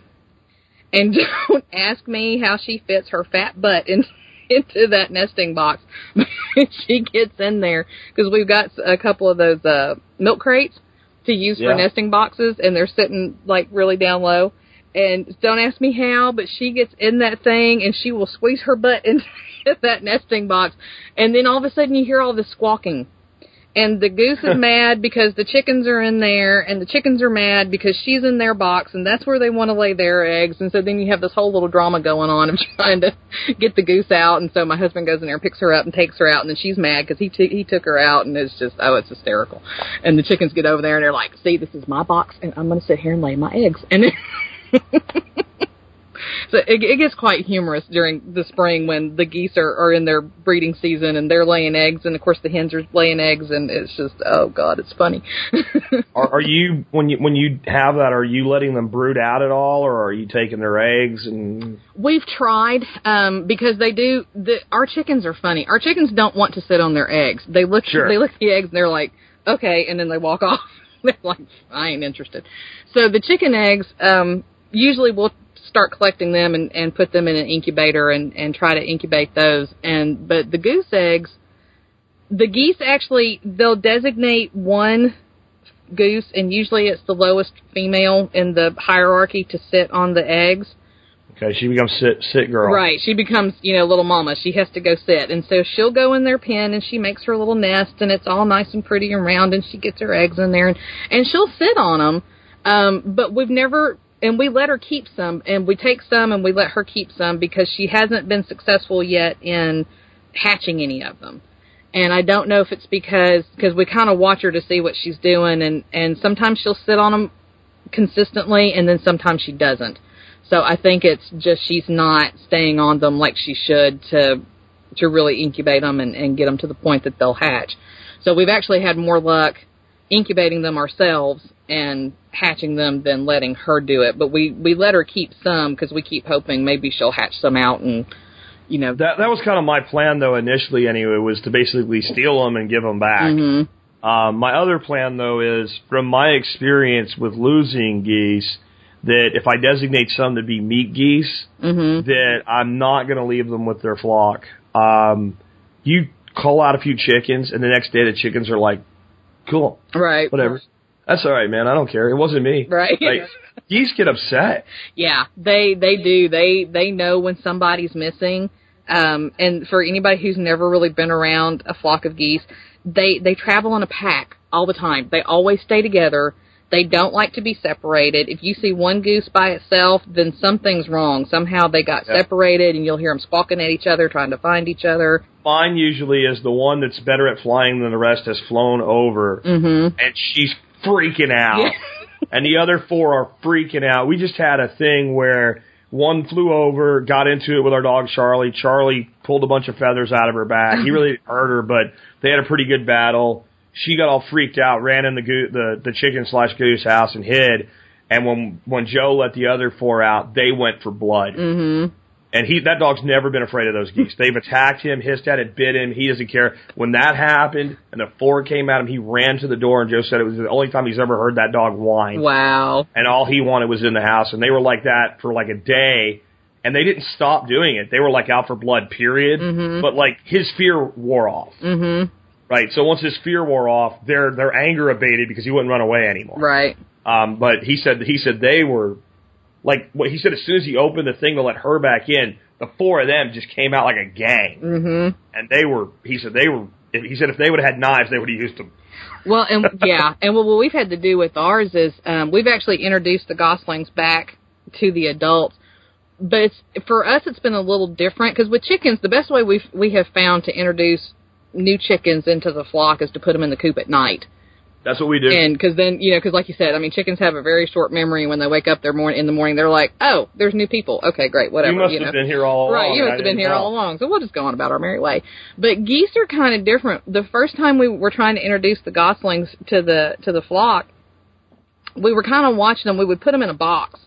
And <laughs> don't ask me how she fits her fat butt in, into that nesting box. <laughs> she gets in there because we've got a couple of those uh, milk crates to use Yeah. for nesting boxes, and they're sitting like really down low. And don't ask me how, but she gets in that thing and she will squeeze her butt <laughs> into that nesting box. And then all of a sudden you hear all this squawking. And the goose is <laughs> mad because the chickens are in there, and the chickens are mad because she's in their box, and that's where they want to lay their eggs. And so then you have this whole little drama going on of <laughs> trying to get the goose out. And so my husband goes in there, and picks her up, and takes her out, and then she's mad because he t- he took her out, and it's just oh, it's hysterical. And the chickens get over there, and they're like, "See, this is my box, and I'm going to sit here and lay my eggs." And <laughs> so it, it gets quite humorous during the spring when the geese are, are in their breeding season and they're laying eggs, and of course the hens are laying eggs, and it's just oh god, it's funny. <laughs> Are, are you when you when you have that? Are you letting them brood out at all, or are you taking their eggs and? We've tried um, because they do. The, our chickens are funny. Our chickens don't want to sit on their eggs. They look. Sure. They look at the eggs and they're like, okay, and then they walk <laughs> off. they're like, I ain't interested. So the chicken eggs, um, usually we'll start collecting them and, and put them in an incubator and, and try to incubate those. And but the goose eggs, the geese actually they'll designate one goose, and usually it's the lowest female in the hierarchy to sit on the eggs. Okay, she becomes sit sit girl. Right. She becomes, you know, little mama. She has to go sit. And so she'll go in their pen and she makes her little nest and it's all nice and pretty and round and she gets her eggs in there and, and she'll sit on them. Um, but we've never, and we let her keep some and we take some and we let her keep some because she hasn't been successful yet in hatching any of them. And I don't know if it's because, because we kind of watch her to see what she's doing and, and sometimes she'll sit on them consistently and then sometimes she doesn't. So I think it's just she's not staying on them like she should to to really incubate them and, and get them to the point that they'll hatch. So we've actually had more luck incubating them ourselves and hatching them than letting her do it. But we we let her keep some because we keep hoping maybe she'll hatch some out and you know. That that was kind of my plan though initially anyway was to basically steal them and give them back. Mhm. Um, my other plan though is from my experience with losing geese that if I designate some to be meat geese, Mhm. that I'm not going to leave them with their flock. Um, you call out a few chickens, and the next day the chickens are like, "Cool, Right. whatever, that's all right, man. I don't care. It wasn't me." Right. Like, <laughs> geese get upset. Yeah, they they do. They they know when somebody's missing. Um, and for anybody who's never really been around a flock of geese, they they travel in a pack all the time. They always stay together. They don't like to be separated. If you see one goose by itself, then something's wrong. Somehow they got Yeah. separated, and you'll hear them squawking at each other, trying to find each other. Mine usually is the one that's better at flying than the rest has flown over, Mm-hmm. and she's freaking out. Yeah. <laughs> and the other four are freaking out. We just had a thing where one flew over, got into it with our dog Charlie. Charlie pulled a bunch of feathers out of her back. He really hurt her, but they had a pretty good battle. She got all freaked out, ran in the goo- the the chicken slash goose house and hid. And when when Joe let the other four out, they went for blood. Mhm. And he that dog's never been afraid of those geese. <laughs> They've attacked him, hissed at it, bit him. He doesn't care. When that happened and the four came at him, he ran to the door. And Joe said it was the only time he's ever heard that dog whine. Wow. And all he wanted was in the house. And they were like that for like a day. And they didn't stop doing it. They were like out for blood, period. Mhm. But like his fear wore off. Mhm. Right. So once his fear wore off, their their anger abated because he wouldn't run away anymore. Right. Um, but he said he said they were like what he said as soon as he opened the thing to let her back in, the four of them just came out like a gang, Mhm. and they were. He said they were. He said if they would have had knives, they would have used them. Well, and yeah, <laughs> and what what we've had to do with ours is um, we've actually introduced the goslings back to the adults, but it's, for us it's been a little different because with chickens, the best way we we have found to introduce new chickens into the flock is to put them in the coop at night. That's what we do. And because then, you know, because like you said, I mean, chickens have a very short memory. When they wake up their morning in the morning, they're like, "Oh, there's new people. Okay, great, whatever." you must know. have been here all along. Right, you must I have been here know. all along. So we'll just go on about our merry way. But geese are kind of different. The first time we were trying to introduce the goslings to the to the flock, we were kind of watching them. We would put them in a box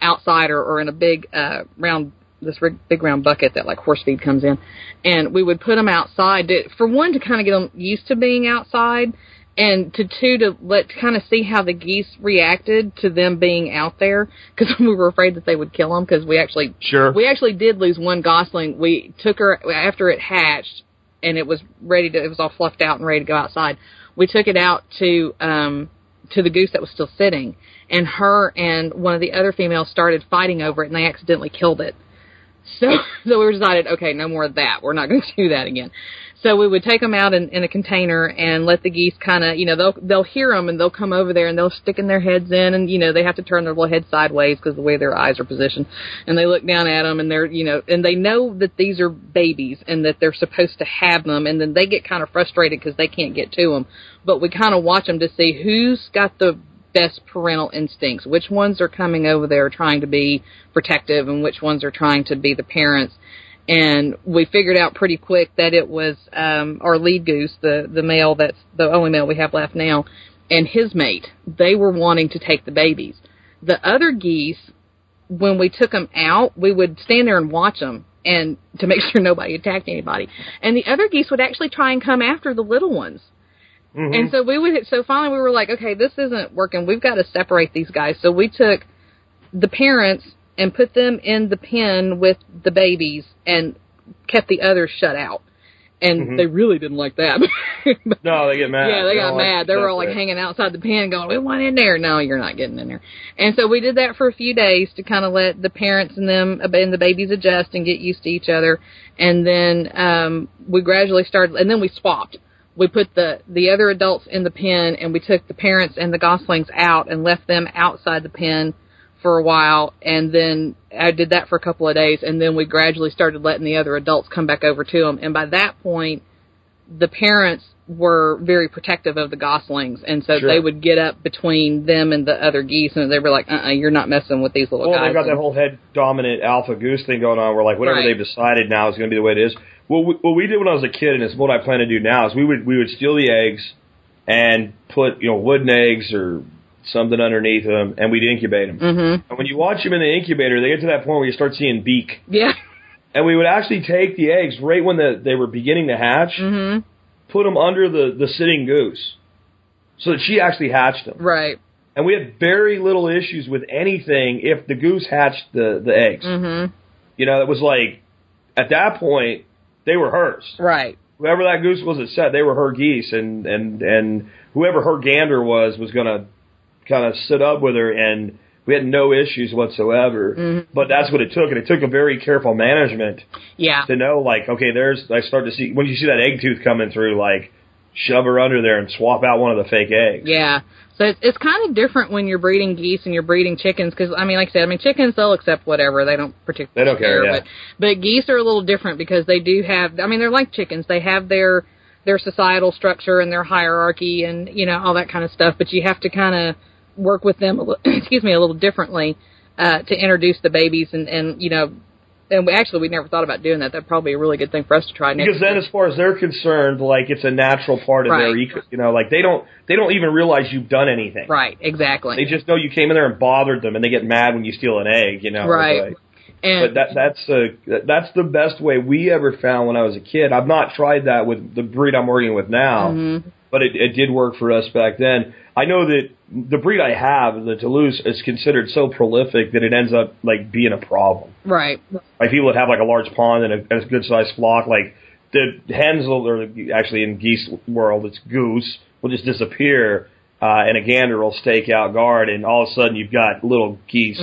outside or, or in a big uh, round this big round bucket that like horse feed comes in, and we would put them outside to, for one to kind of get them used to being outside, and to two to let to kind of see how the geese reacted to them being out there because <laughs> we were afraid that they would kill them because we actually Sure. we actually did lose one gosling. We took her after it hatched and it was ready to it was all fluffed out and ready to go outside. We took it out to um to the goose that was still sitting and her and one of the other females started fighting over it and they accidentally killed it. So <laughs> so we decided, okay, no more of that. We're not going <laughs> to do that again. So we would take them out in, in a container and let the geese kind of, you know, they'll they'll hear them and they'll come over there and they'll stick in their heads in and you know they have to turn their little head sideways because the way their eyes are positioned, and they look down at them and they're you know and they know that these are babies and that they're supposed to have them and then they get kind of frustrated because they can't get to them, but we kind of watch them to see who's got the best parental instincts, which ones are coming over there trying to be protective and which ones are trying to be the parents and we figured out pretty quick that it was um our lead goose, the the male that's the only male we have left now, and his mate. They were wanting to take the babies. The other geese, when we took them out, we would stand there and watch them and to make <laughs> sure nobody attacked anybody. And the other geese would actually try and come after the little ones. Mhm. And so we would, so finally we were like, okay, this isn't working. We've got to separate these guys. So we took the parents and put them in the pen with the babies and kept the others shut out. And Mhm. they really didn't like that. <laughs> no, they get mad. yeah, they got don't like mad. They were all like that. hanging outside the pen going, we want in there. No, you're not getting in there. And so we did that for a few days to kind of let the parents and them and the babies adjust and get used to each other. And then, um, we gradually started, and then we swapped. We put the, the other adults in the pen and we took the parents and the goslings out and left them outside the pen for a while and then I did that for a couple of days and then we gradually started letting the other adults come back over to them and by that point the parents were very protective of the goslings and so Sure. they would get up between them and the other geese and they were like uh-uh you're not messing with these little Well, guys they've got that whole head dominant alpha goose thing going on. Where like whatever Right. they've decided now is going to be the way it is. What we, what we did when I was a kid, and it's what I plan to do now, is we would we would steal the eggs and put you know wooden eggs or something underneath them, and we'd incubate them. mhm And when you watch them in the incubator, they get to that point where you start seeing beak. yeah <laughs> And we would actually take the eggs right when the, they were beginning to hatch, mhm put them under the, the sitting goose, so that she actually hatched them. right And we had very little issues with anything if the goose hatched the, the eggs. mhm You know, it was like, at that point, they were hers. right Whoever that goose was that said, they were her geese, and, and, and whoever her gander was, was gonna kind of sit up with her, and we had no issues whatsoever. Mhm. But that's what it took, and it took a very careful management yeah to know, like, okay, there's, I start to see, when you see that egg tooth coming through, like, shove her under there and swap out one of the fake eggs. Yeah. So it's, it's kind of different when you're breeding geese and you're breeding chickens because I mean, like I said, I mean chickens they'll accept whatever they don't particularly They don't care, yeah. but but geese are a little different because they do have I mean they're like chickens they have their their societal structure and their hierarchy and you know all that kind of stuff but you have to kind of work with them a little, <clears throat> excuse me a little differently uh, to introduce the babies and and you know and we actually we never thought about doing that. That'd probably be a really good thing for us to try next. Because then, year. as far as they're concerned, like it's a natural part of their, eco- you know, like they don't they don't even realize you've done anything. right, exactly. They just know you came in there and bothered them, and they get mad when you steal an egg, you know. Right. But, and but that that's uh, that's the best way we ever found when I was a kid. I've not tried that with the breed I'm working with now, Mm-hmm. but it, it did work for us back then. I know that the breed I have, the Toulouse, is considered so prolific that it ends up like being a problem. right, like people that have like a large pond and a, and a good sized flock, like the hens will, or actually in geese world, it's goose will just disappear, uh, and a gander will stake out guard, and all of a sudden you've got little geese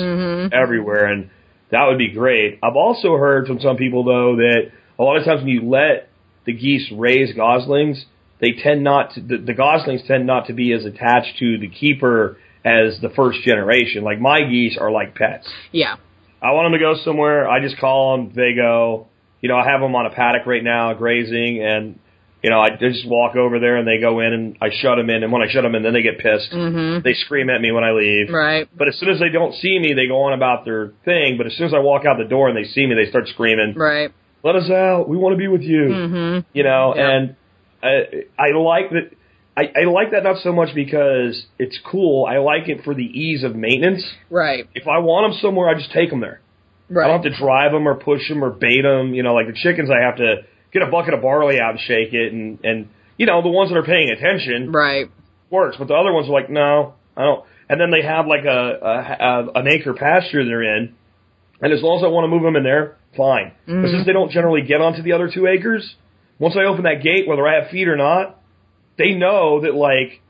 everywhere, and that would be great. I've also heard from some people though that a lot of times when you let the geese raise goslings, they tend not to, the, the goslings tend not to be as attached to the keeper as the first generation. Like my geese are like pets. yeah, I want them to go somewhere. I just call them. They go. You know, I have them on a paddock right now grazing, and you know, I just walk over there and they go in and I shut them in. And when I shut them in, then they get pissed. mm-hmm. They scream at me when I leave. right, But as soon as they don't see me, they go on about their thing. But as soon as I walk out the door and they see me, they start screaming, right, "Let us out! We want to be with you!" mm-hmm. You know, Yeah. and I, I like that. I, I like that not so much because it's cool. I like it for the ease of maintenance. right, If I want them somewhere, I just take them there. Right. I don't have to drive them or push them or bait them. You know, like the chickens, I have to get a bucket of barley out and shake it, and and you know the ones that are paying attention right, works, but the other ones are like, no, I don't. And then they have like a, a, a an acre pasture they're in, and as long as I want to move them in there, fine. But mm. since they don't generally get onto the other two acres, once I open that gate, whether I have feet or not, they know that like,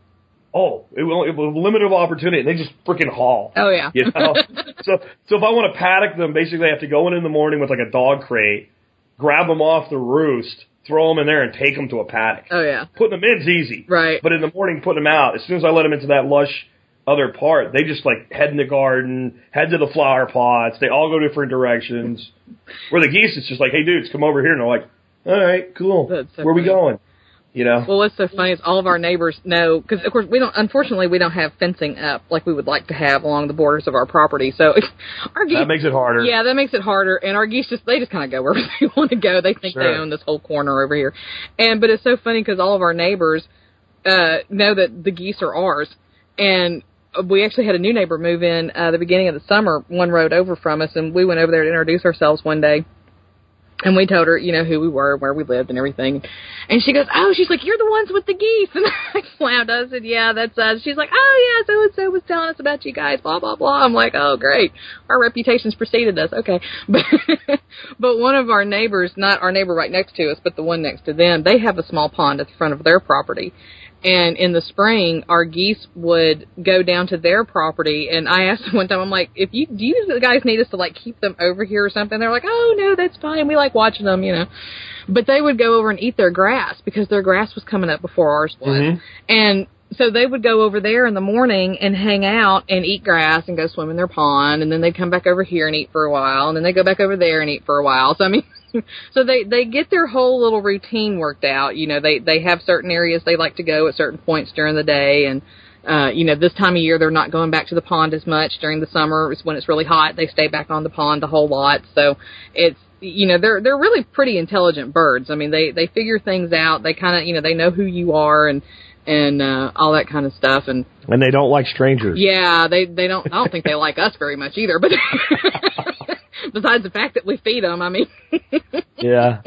oh, it will, it will limited opportunity, and they just freaking haul. oh yeah, You know, <laughs> so so if I want to paddock them, basically I have to go in in the morning with like a dog crate, grab them off the roost, throw them in there, and take them to a paddock. oh yeah, Putting them in's easy, right, but in the morning putting them out. As soon as I let them into that lush other part, they just like head in the garden, head to the flower pots. They all go different directions. Where the geese, it's just like, hey dudes, come over here, and they're like, all right, cool. That's so Where we going? You know. Well, what's so funny is all of our neighbors know because, of course, we don't. Unfortunately, we don't have fencing up like we would like to have along the borders of our property. So <laughs> our geese, that makes it harder. yeah, that makes it harder. And our geese just they just kind of go wherever <laughs> they want to go. They think Sure. they own this whole corner over here. And but it's so funny because all of our neighbors uh know that the geese are ours. And we actually had a new neighbor move in uh, the beginning of the summer, one road over from us, and we went over there to introduce ourselves one day. And we told her, you know, who we were, where we lived, and everything. And she goes, "Oh, she's like, you're the ones with the geese." <laughs> And I laughed. I said, "Yeah, that's us." She's like, "Oh, yeah, so and so was telling us about you guys." Blah blah blah. I'm like, "Oh, great. Our reputations preceded us." Okay, <laughs> but but one of our neighbors, not our neighbor right next to us, but the one next to them, they have a small pond at the front of their property. And in the spring, our geese would go down to their property, and I asked them one time, I'm like, if you do you guys need us to like keep them over here or something? They're like, oh no, that's fine. We like watching them, you know. But they would go over and eat their grass because their grass was coming up before ours was, Mhm. and so they would go over there in the morning and hang out and eat grass and go swim in their pond, and then they'd come back over here and eat for a while, and then they go back over there and eat for a while. So I mean. <laughs> So they they get their whole little routine worked out. You know, they they have certain areas they like to go at certain points during the day, and uh, you know, this time of year they're not going back to the pond as much. During the summer, it's when it's really hot, they stay back on the pond a whole lot. So it's you know they're they're really pretty intelligent birds. I mean, they they figure things out. They kind of you know they know who you are and and uh, all that kind of stuff. And And they don't like strangers. yeah, they they don't. I don't think they like us very much either. But <laughs> besides the fact that we feed them, I mean, <laughs> Yeah.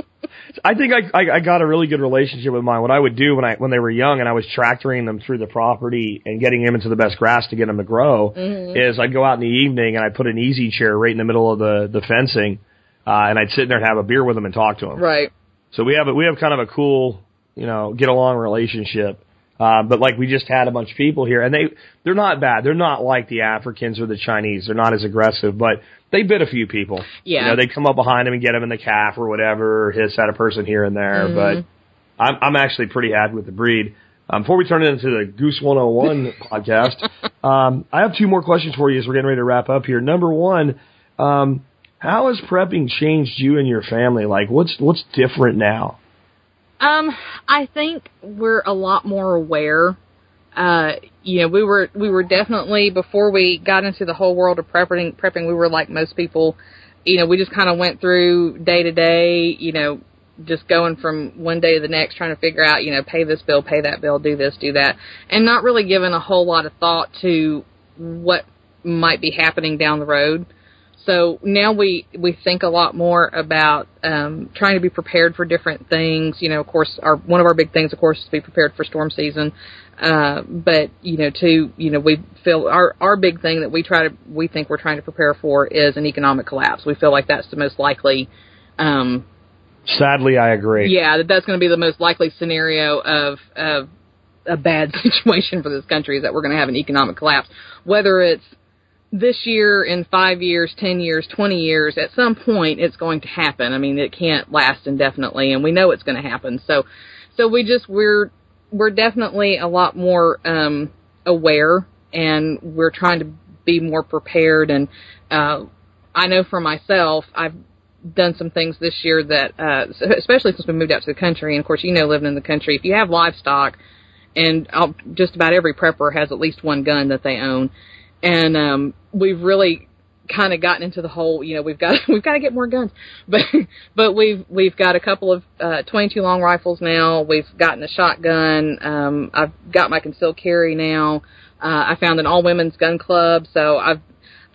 I think I, I I got a really good relationship with mine. What I would do when I when they were young and I was tractoring them through the property and getting them into the best grass to get them to grow is I'd go out in the evening and I'd put an easy chair right in the middle of the the fencing, uh, and I'd sit in there and have a beer with them and talk to them. right? So we have a, we have kind of a cool you know get along relationship. Uh, but like we just had a bunch of people here, and they they're not bad. They're not like the Africans or the Chinese. They're not as aggressive, but they bit a few people. Yeah. You know, they come up behind them and get them in the calf or whatever, or hiss at a person here and there. Mm-hmm. But I'm I'm actually pretty happy with the breed. Um, before we turn it into the Goose 101 <laughs> podcast, um, I have two more questions for you as we're getting ready to wrap up here. Number one, um, how has prepping changed you and your family? Like, what's what's different now? Um, I think we're a lot more aware. Uh, you know, we were we were definitely before we got into the whole world of prepping. Prepping, we were like most people, you know, we just kind of went through day to day, you know, just going from one day to the next trying to figure out, you know, pay this bill, pay that bill, do this, do that, and not really giving a whole lot of thought to what might be happening down the road. So now we we think a lot more about um, trying to be prepared for different things. You know, of course, our one of our big things, of course, is to be prepared for storm season. Uh, but you know, to you know, we feel our our big thing that we try to we think we're trying to prepare for is an economic collapse. We feel like that's the most likely. Um, Sadly, I agree. yeah, that that's going to be the most likely scenario of of a bad <laughs> situation for this country is that we're going to have an economic collapse. Whether it's this year, in five years, ten years, twenty years, at some point it's going to happen. I mean, it can't last indefinitely, and we know it's going to happen. So, so we just we're we're definitely a lot more um, aware, and we're trying to be more prepared. And uh, I know for myself, I've done some things this year that, uh, especially since we moved out to the country. And of course, you know, living in the country, if you have livestock, and I'll, just about every prepper has at least one gun that they own, and um, we've really kind of gotten into the whole, you know, we've got <laughs> we've got to get more guns, <laughs> but but we've we've got a couple of uh, 22 long rifles now. We've gotten a shotgun. Um, I've got my concealed carry now. Uh, I found an all women's gun club, so I've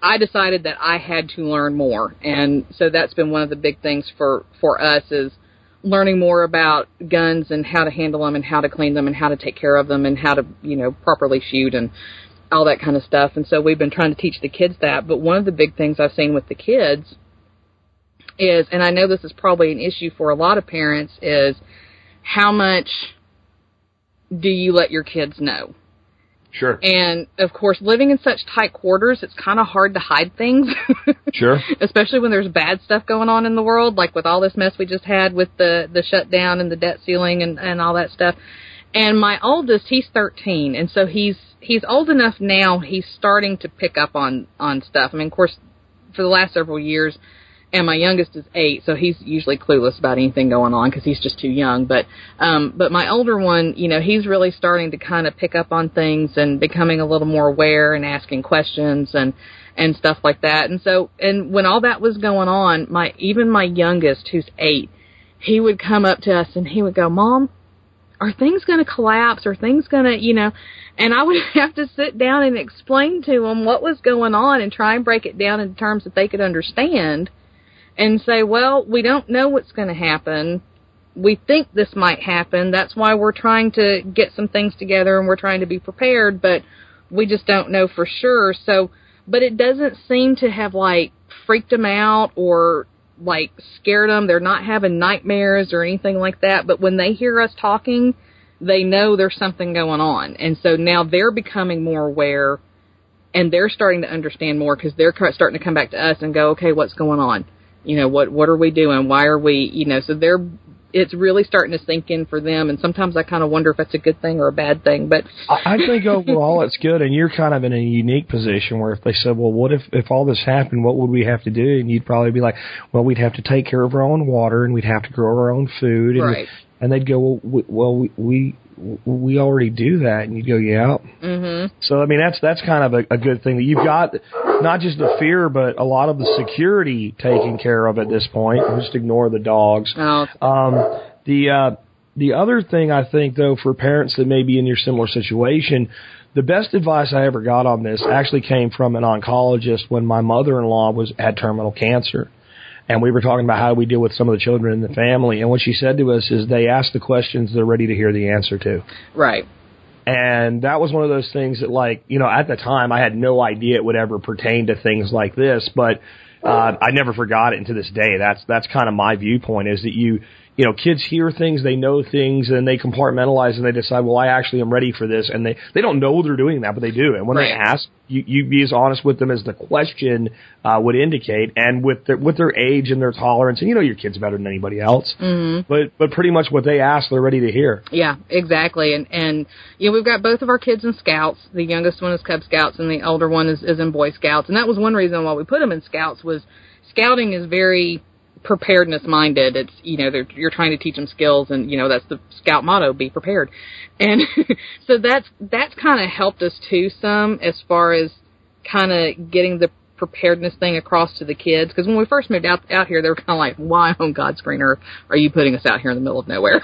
I decided that I had to learn more, and so that's been one of the big things for for us is learning more about guns and how to handle them and how to clean them and how to take care of them and how to you know properly shoot and all that kind of stuff. And so we've been trying to teach the kids that. But one of the big things I've seen with the kids is, and I know this is probably an issue for a lot of parents, is how much do you let your kids know? Sure. And of course, living in such tight quarters, it's kind of hard to hide things. <laughs> Sure. Especially when there's bad stuff going on in the world, like with all this mess we just had with the the shutdown and the debt ceiling and and all that stuff. And my oldest, he's 13, and so he's he's old enough now. He's starting to pick up on on stuff. I mean, of course, for the last several years, and my youngest is eight, so he's usually clueless about anything going on because he's just too young. But um, but my older one, you know, he's really starting to kind of pick up on things and becoming a little more aware and asking questions and and stuff like that. And so and when all that was going on, my even my youngest, who's eight, he would come up to us and he would go, "Mom, are things going to collapse? Are things going to, you know?" And I would <laughs> have to sit down and explain to them what was going on and try and break it down in terms that they could understand and say, well, we don't know what's going to happen. We think this might happen. That's why we're trying to get some things together and we're trying to be prepared, but we just don't know for sure. So, but it doesn't seem to have like freaked them out or like scared them. They're not having nightmares or anything like that. But when they hear us talking, they know there's something going on. And so now they're becoming more aware and they're starting to understand more because they're starting to come back to us and go, okay, what's going on? you know what what are we doing why are we you know so they're it's really starting to sink in for them and sometimes i kind of wonder if that's a good thing or a bad thing but I think overall it's good, and you're kind of in a unique position where if they said, "Well, what if if all this happened? What would we have to do?" and you'd probably be like, "Well, we'd have to take care of our own water, and we'd have to grow our own food," and Right. and they'd go, "Well, we, well, we we we already do that," and you'd go, "Yeah." mhm So I mean, that's that's kind of a, a good thing that you've got not just the fear, but a lot of the security taken care of at this point. Just ignore the dogs. oh Um, the uh, the other thing I think though for parents that may be in your similar situation, the best advice I ever got on this actually came from an oncologist when my mother-in-law was had terminal cancer. And we were talking about how we deal with some of the children in the family. And what she said to us is they ask the questions they're ready to hear the answer to. right And that was one of those things that, like, you know, at the time I had no idea it would ever pertain to things like this, but uh, I never forgot it. And to this day, that's that's kind of my viewpoint is that you, you know, kids hear things, they know things, and they compartmentalize and they decide, well, I actually am ready for this, and they they don't know they're doing that, but they do. And when they ask, you you be as honest with them as the question uh, would indicate, and with their with their age and their tolerance, and you know your kids better than anybody else. Mm-hmm. But but pretty much what they ask, they're ready to hear. yeah exactly and and you know we've got both of our kids in scouts the youngest one is cub scouts and the older one is is in boy scouts and that was one reason why we put them in scouts was scouting is very preparedness minded it's you know you're trying to teach them skills and you know that's the scout motto be prepared <laughs> and <laughs> so that's that's kind of helped us too some as far as kind of getting the preparedness thing across to the kids because when we first moved out out here, they were kind of like, "Why on God's green earth are you putting us out here in the middle of nowhere?"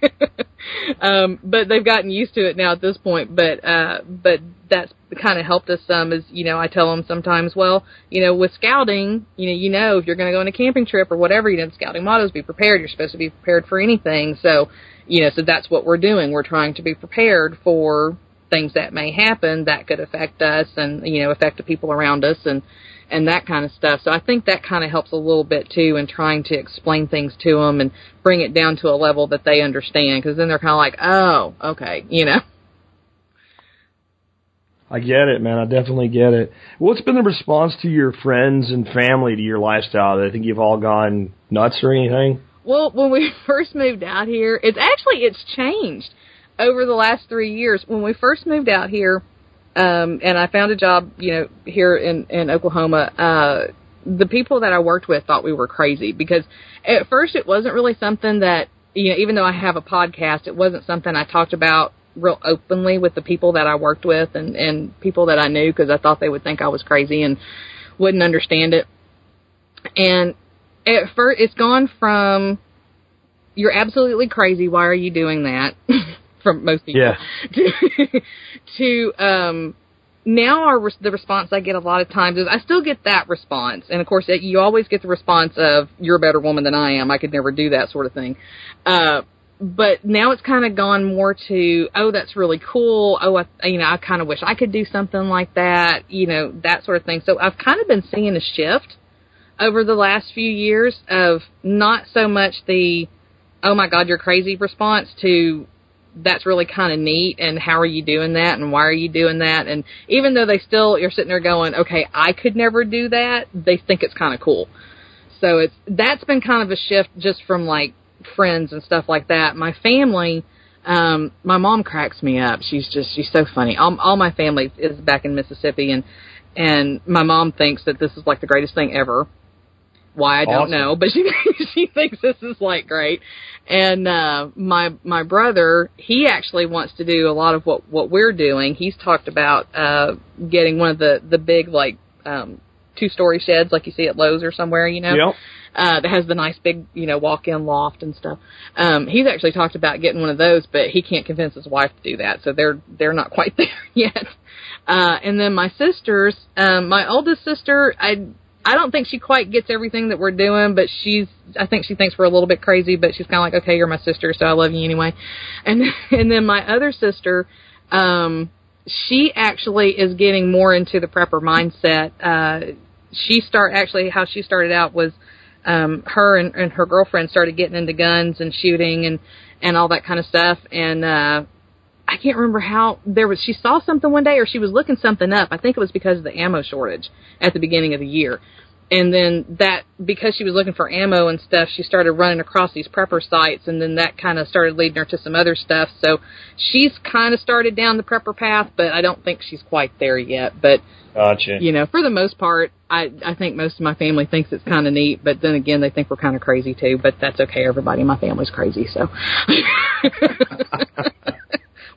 <laughs> um, but they've gotten used to it now at this point. But uh, but that's kind of helped us some. Is you know I tell them sometimes, well, you know, with scouting, you know, you know if you're going to go on a camping trip or whatever, you know, scouting motto is be prepared. You're supposed to be prepared for anything. So you know, so that's what we're doing. We're trying to be prepared for things that may happen that could affect us and you know affect the people around us and and that kind of stuff. So I think that kind of helps a little bit too in trying to explain things to them and bring it down to a level that they understand because then they're kind of like, oh, okay, you know. I get it, man. I definitely get it. What's been the response to your friends and family to your lifestyle? Do I think you've all gone nuts or anything? Well, when we <laughs> first moved out here, it's actually it's changed over the last three years. When we first moved out here, um, and I found a job, you know, here in in Oklahoma. Uh, the people that I worked with thought we were crazy because at first it wasn't really something that you know, even though I have a podcast, it wasn't something I talked about real openly with the people that I worked with and and people that I knew because I thought they would think I was crazy and wouldn't understand it. And at first, it's gone from you're absolutely crazy. Why are you doing that? <laughs> from most people. Yeah. <laughs> To, to um, now our the response I get a lot of times is I still get that response, and of course you always get the response of you're a better woman than I am. I could never do that sort of thing. Uh, but now it's kind of gone more to oh that's really cool. Oh, I, you know I kind of wish I could do something like that. You know that sort of thing. So I've kind of been seeing a shift over the last few years of not so much the oh my god you're crazy response to that's really kind of neat and how are you doing that and why are you doing that and even though they still you're sitting there going okay I could never do that they think it's kind of cool so it's that's been kind of a shift just from like friends and stuff like that my family um my mom cracks me up she's just she's so funny all, all my family is back in Mississippi and and my mom thinks that this is like the greatest thing ever why I don't Awesome. know, but she <laughs> she thinks this is like great. And uh my my brother, he actually wants to do a lot of what what we're doing. He's talked about uh getting one of the the big like um two story sheds like you see at Lowe's or somewhere, you know. Yep. Uh that has the nice big, you know, walk in loft and stuff. Um he's actually talked about getting one of those, but he can't convince his wife to do that. So they're they're not quite <laughs> there yet. Uh and then my sisters, um my oldest sister, I I don't think she quite gets everything that we're doing, but she's I think she thinks we're a little bit crazy, but she's kind of like, okay, you're my sister, so I love you anyway. And <laughs> and then my other sister, um, she actually is getting more into the prepper mindset. Uh, she start actually how she started out was um, her and, and her girlfriend started getting into guns and shooting and and all that kind of stuff, and uh, I can't remember how there was she saw something one day or she was looking something up. I think it was because of the ammo shortage at the beginning of the year. And then that because she was looking for ammo and stuff, she started running across these prepper sites and then that kind of started leading her to some other stuff. So she's kind of started down the prepper path, but I don't think she's quite there yet. But Gotcha. you know, for the most part, I I think most of my family thinks it's kind of neat, but then again, they think we're kind of crazy too. But that's okay. Everybody in my family's crazy, so <laughs>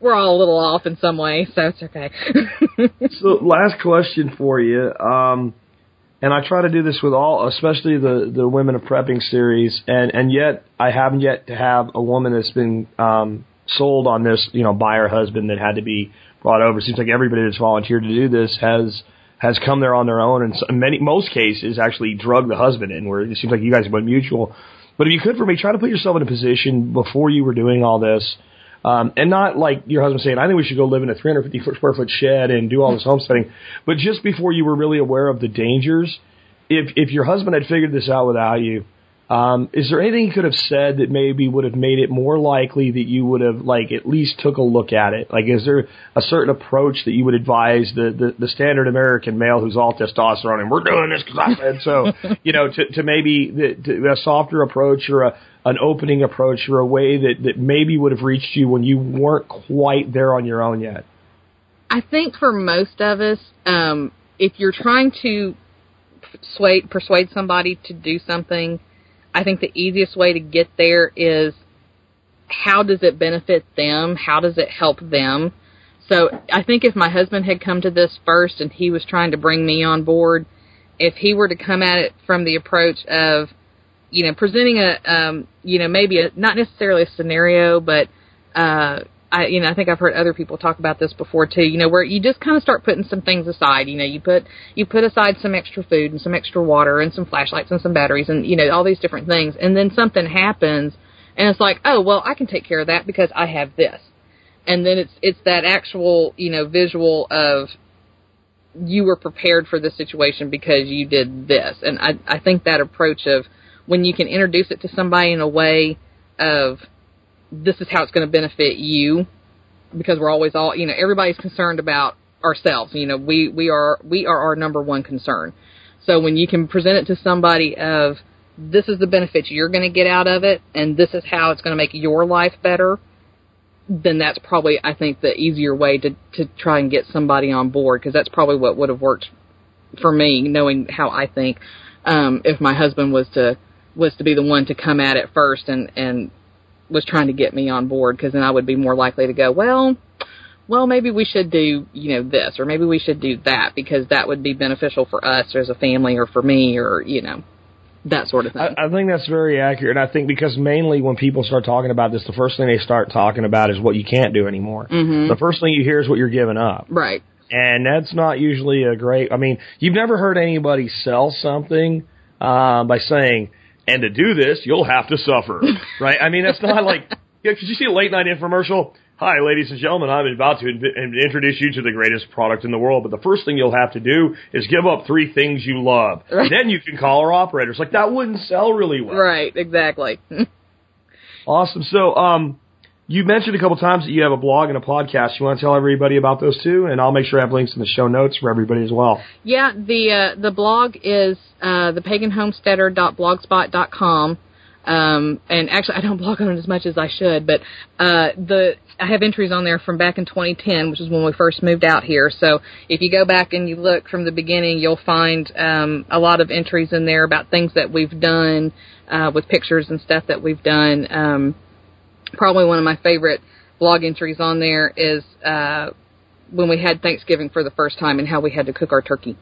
we're all a little off in some way, so it's okay. <laughs> So, last question for you. Um, and I try to do this with all, especially the the women of prepping series, and and yet I haven't yet to have a woman that's been um, sold on this, you know, by her husband that had to be brought over. Seems like everybody that's volunteered to do this has has come there on their own, and so- many most cases actually drug the husband in. Where it seems like you guys went mutual. But if you could, for me, try to put yourself in a position before you were doing all this. Um, and not like your husband saying, I think we should go live in a 350 foot square foot shed and do all this homesteading, but just before you were really aware of the dangers, if, if your husband had figured this out without you, um, is there anything you could have said that maybe would have made it more likely that you would have like at least took a look at it? Like, is there a certain approach that you would advise the the, the standard American male who's all testosterone and we're doing this because I said so? <laughs> you know, to to maybe the, to a softer approach or a an opening approach or a way that that maybe would have reached you when you weren't quite there on your own yet. I think for most of us, um, if you're trying to persuade persuade somebody to do something, I think the easiest way to get there is how does it benefit them? How does it help them? So I think if my husband had come to this first and he was trying to bring me on board, if he were to come at it from the approach of, you know, presenting a, um, you know, maybe a, not necessarily a scenario, but, uh, I, you know, I think I've heard other people talk about this before too. You know, where you just kind of start putting some things aside. You know, you put you put aside some extra food and some extra water and some flashlights and some batteries and you know all these different things, and then something happens, and it's like, oh well, I can take care of that because I have this, and then it's it's that actual you know visual of you were prepared for this situation because you did this, and I I think that approach of when you can introduce it to somebody in a way of this is how it's going to benefit you because we're always all you know everybody's concerned about ourselves you know we we are we are our number one concern. So when you can present it to somebody of this is the benefits you're going to get out of it and this is how it's going to make your life better then that's probably i think the easier way to to try and get somebody on board because that's probably what would have worked for me knowing how i think um if my husband was to was to be the one to come at it first and and was trying to get me on board because then I would be more likely to go, well, well, maybe we should do, you know, this or maybe we should do that because that would be beneficial for us as a family or for me or, you know, that sort of thing. I, I think that's very accurate. And I think because mainly when people start talking about this, the first thing they start talking about is what you can't do anymore. Mhm. The first thing you hear is what you're giving up. right. And that's not usually a great, I mean, you've never heard anybody sell something, uh, by saying, and to do this, you'll have to suffer. <laughs> right? I mean, that's not like, <laughs> yeah, could you see a late night infomercial? Hi, ladies and gentlemen, I'm about to in- introduce you to the greatest product in the world, but the first thing you'll have to do is give up three things you love. <laughs> Right. Then you can call our operators. Like, that wouldn't sell really well. Right, exactly. Awesome. So, um, you mentioned a couple times that you have a blog and a podcast. You want to tell everybody about those two? And I'll make sure I have links in the show notes for everybody as well. yeah, the uh, the blog is uh, thepaganhomesteader.blogspot.com. Um, and actually, I don't <laughs> blog on it as much as I should, but uh, the I have entries on there from back in 2010, which is when we first moved out here. So if you go back and you look from the beginning, you'll find um, a lot of entries in there about things that we've done uh, with pictures and stuff that we've done. Um, probably one of my favorite blog entries on there is uh, when we had Thanksgiving for the first time and how we had to cook our turkey.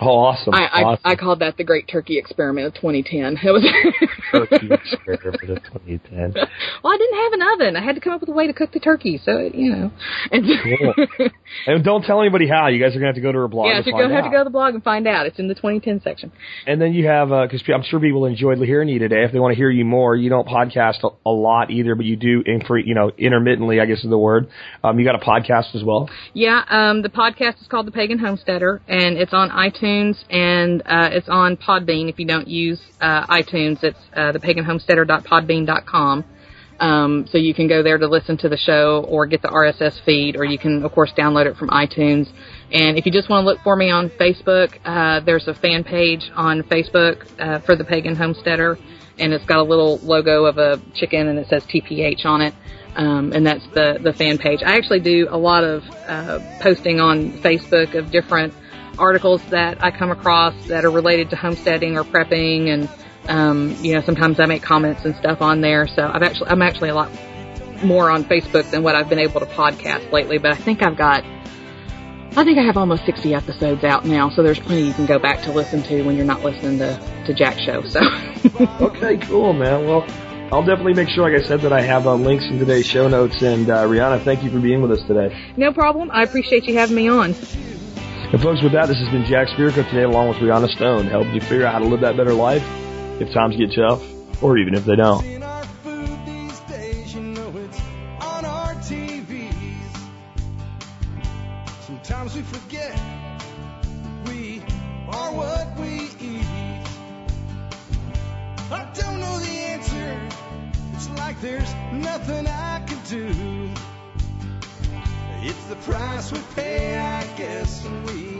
Oh, awesome. I, I, awesome. I called that the Great Turkey Experiment of 2010. It was <laughs> Turkey experiment of 2010. <laughs> well, I didn't have an oven. I had to come up with a way to cook the turkey. So you know, and <laughs> Cool. And don't tell anybody how. You guys are going to have to go to her blog yeah, you're gonna have to go to the blog and find out. It's in the 2010 section. And then you have, because I'm sure people enjoyed hearing you today. If they want to hear you more, you don't podcast a, a lot either, but you do, infre- you know, intermittently, I guess is the word. Um, you got a podcast as well. Yeah, um, the podcast is called The Pagan Homesteader, and it's on iTunes and uh, it's on Podbean. If you don't use uh, iTunes, it's uh, thepaganhomesteader.podbean.com. Um, so you can go there to listen to the show or get the RSS feed, or you can, of course, download it from iTunes. And if you just want to look for me on Facebook, uh, there's a fan page on Facebook uh, for the Pagan Homesteader, and it's got a little logo of a chicken and it says TPH on it. Um, and that's the, the fan page. I actually do a lot of uh, posting on Facebook of different articles that I come across that are related to homesteading or prepping, and um, you know sometimes I make comments and stuff on there. So I've actually I'm actually a lot more on Facebook than what I've been able to podcast lately. But I think I've got I think I have almost 60 episodes out now, so there's plenty you can go back to listen to when you're not listening to to Jack's show. So <laughs> Okay, cool, man. Well, I'll definitely make sure, like I said, that I have uh, links in today's show notes. And uh, Rihanna, thank you for being with us today. no problem. I appreciate you having me on. And folks, with that, this has been Jack Spirko today, along with Rihanna Stone, helping you figure out how to live that better life if times get tough, or even if they don't. Sometimes we forget we are what we eat. I don't know the answer. It's like there's nothing I can do. It's the price we pay, guess, we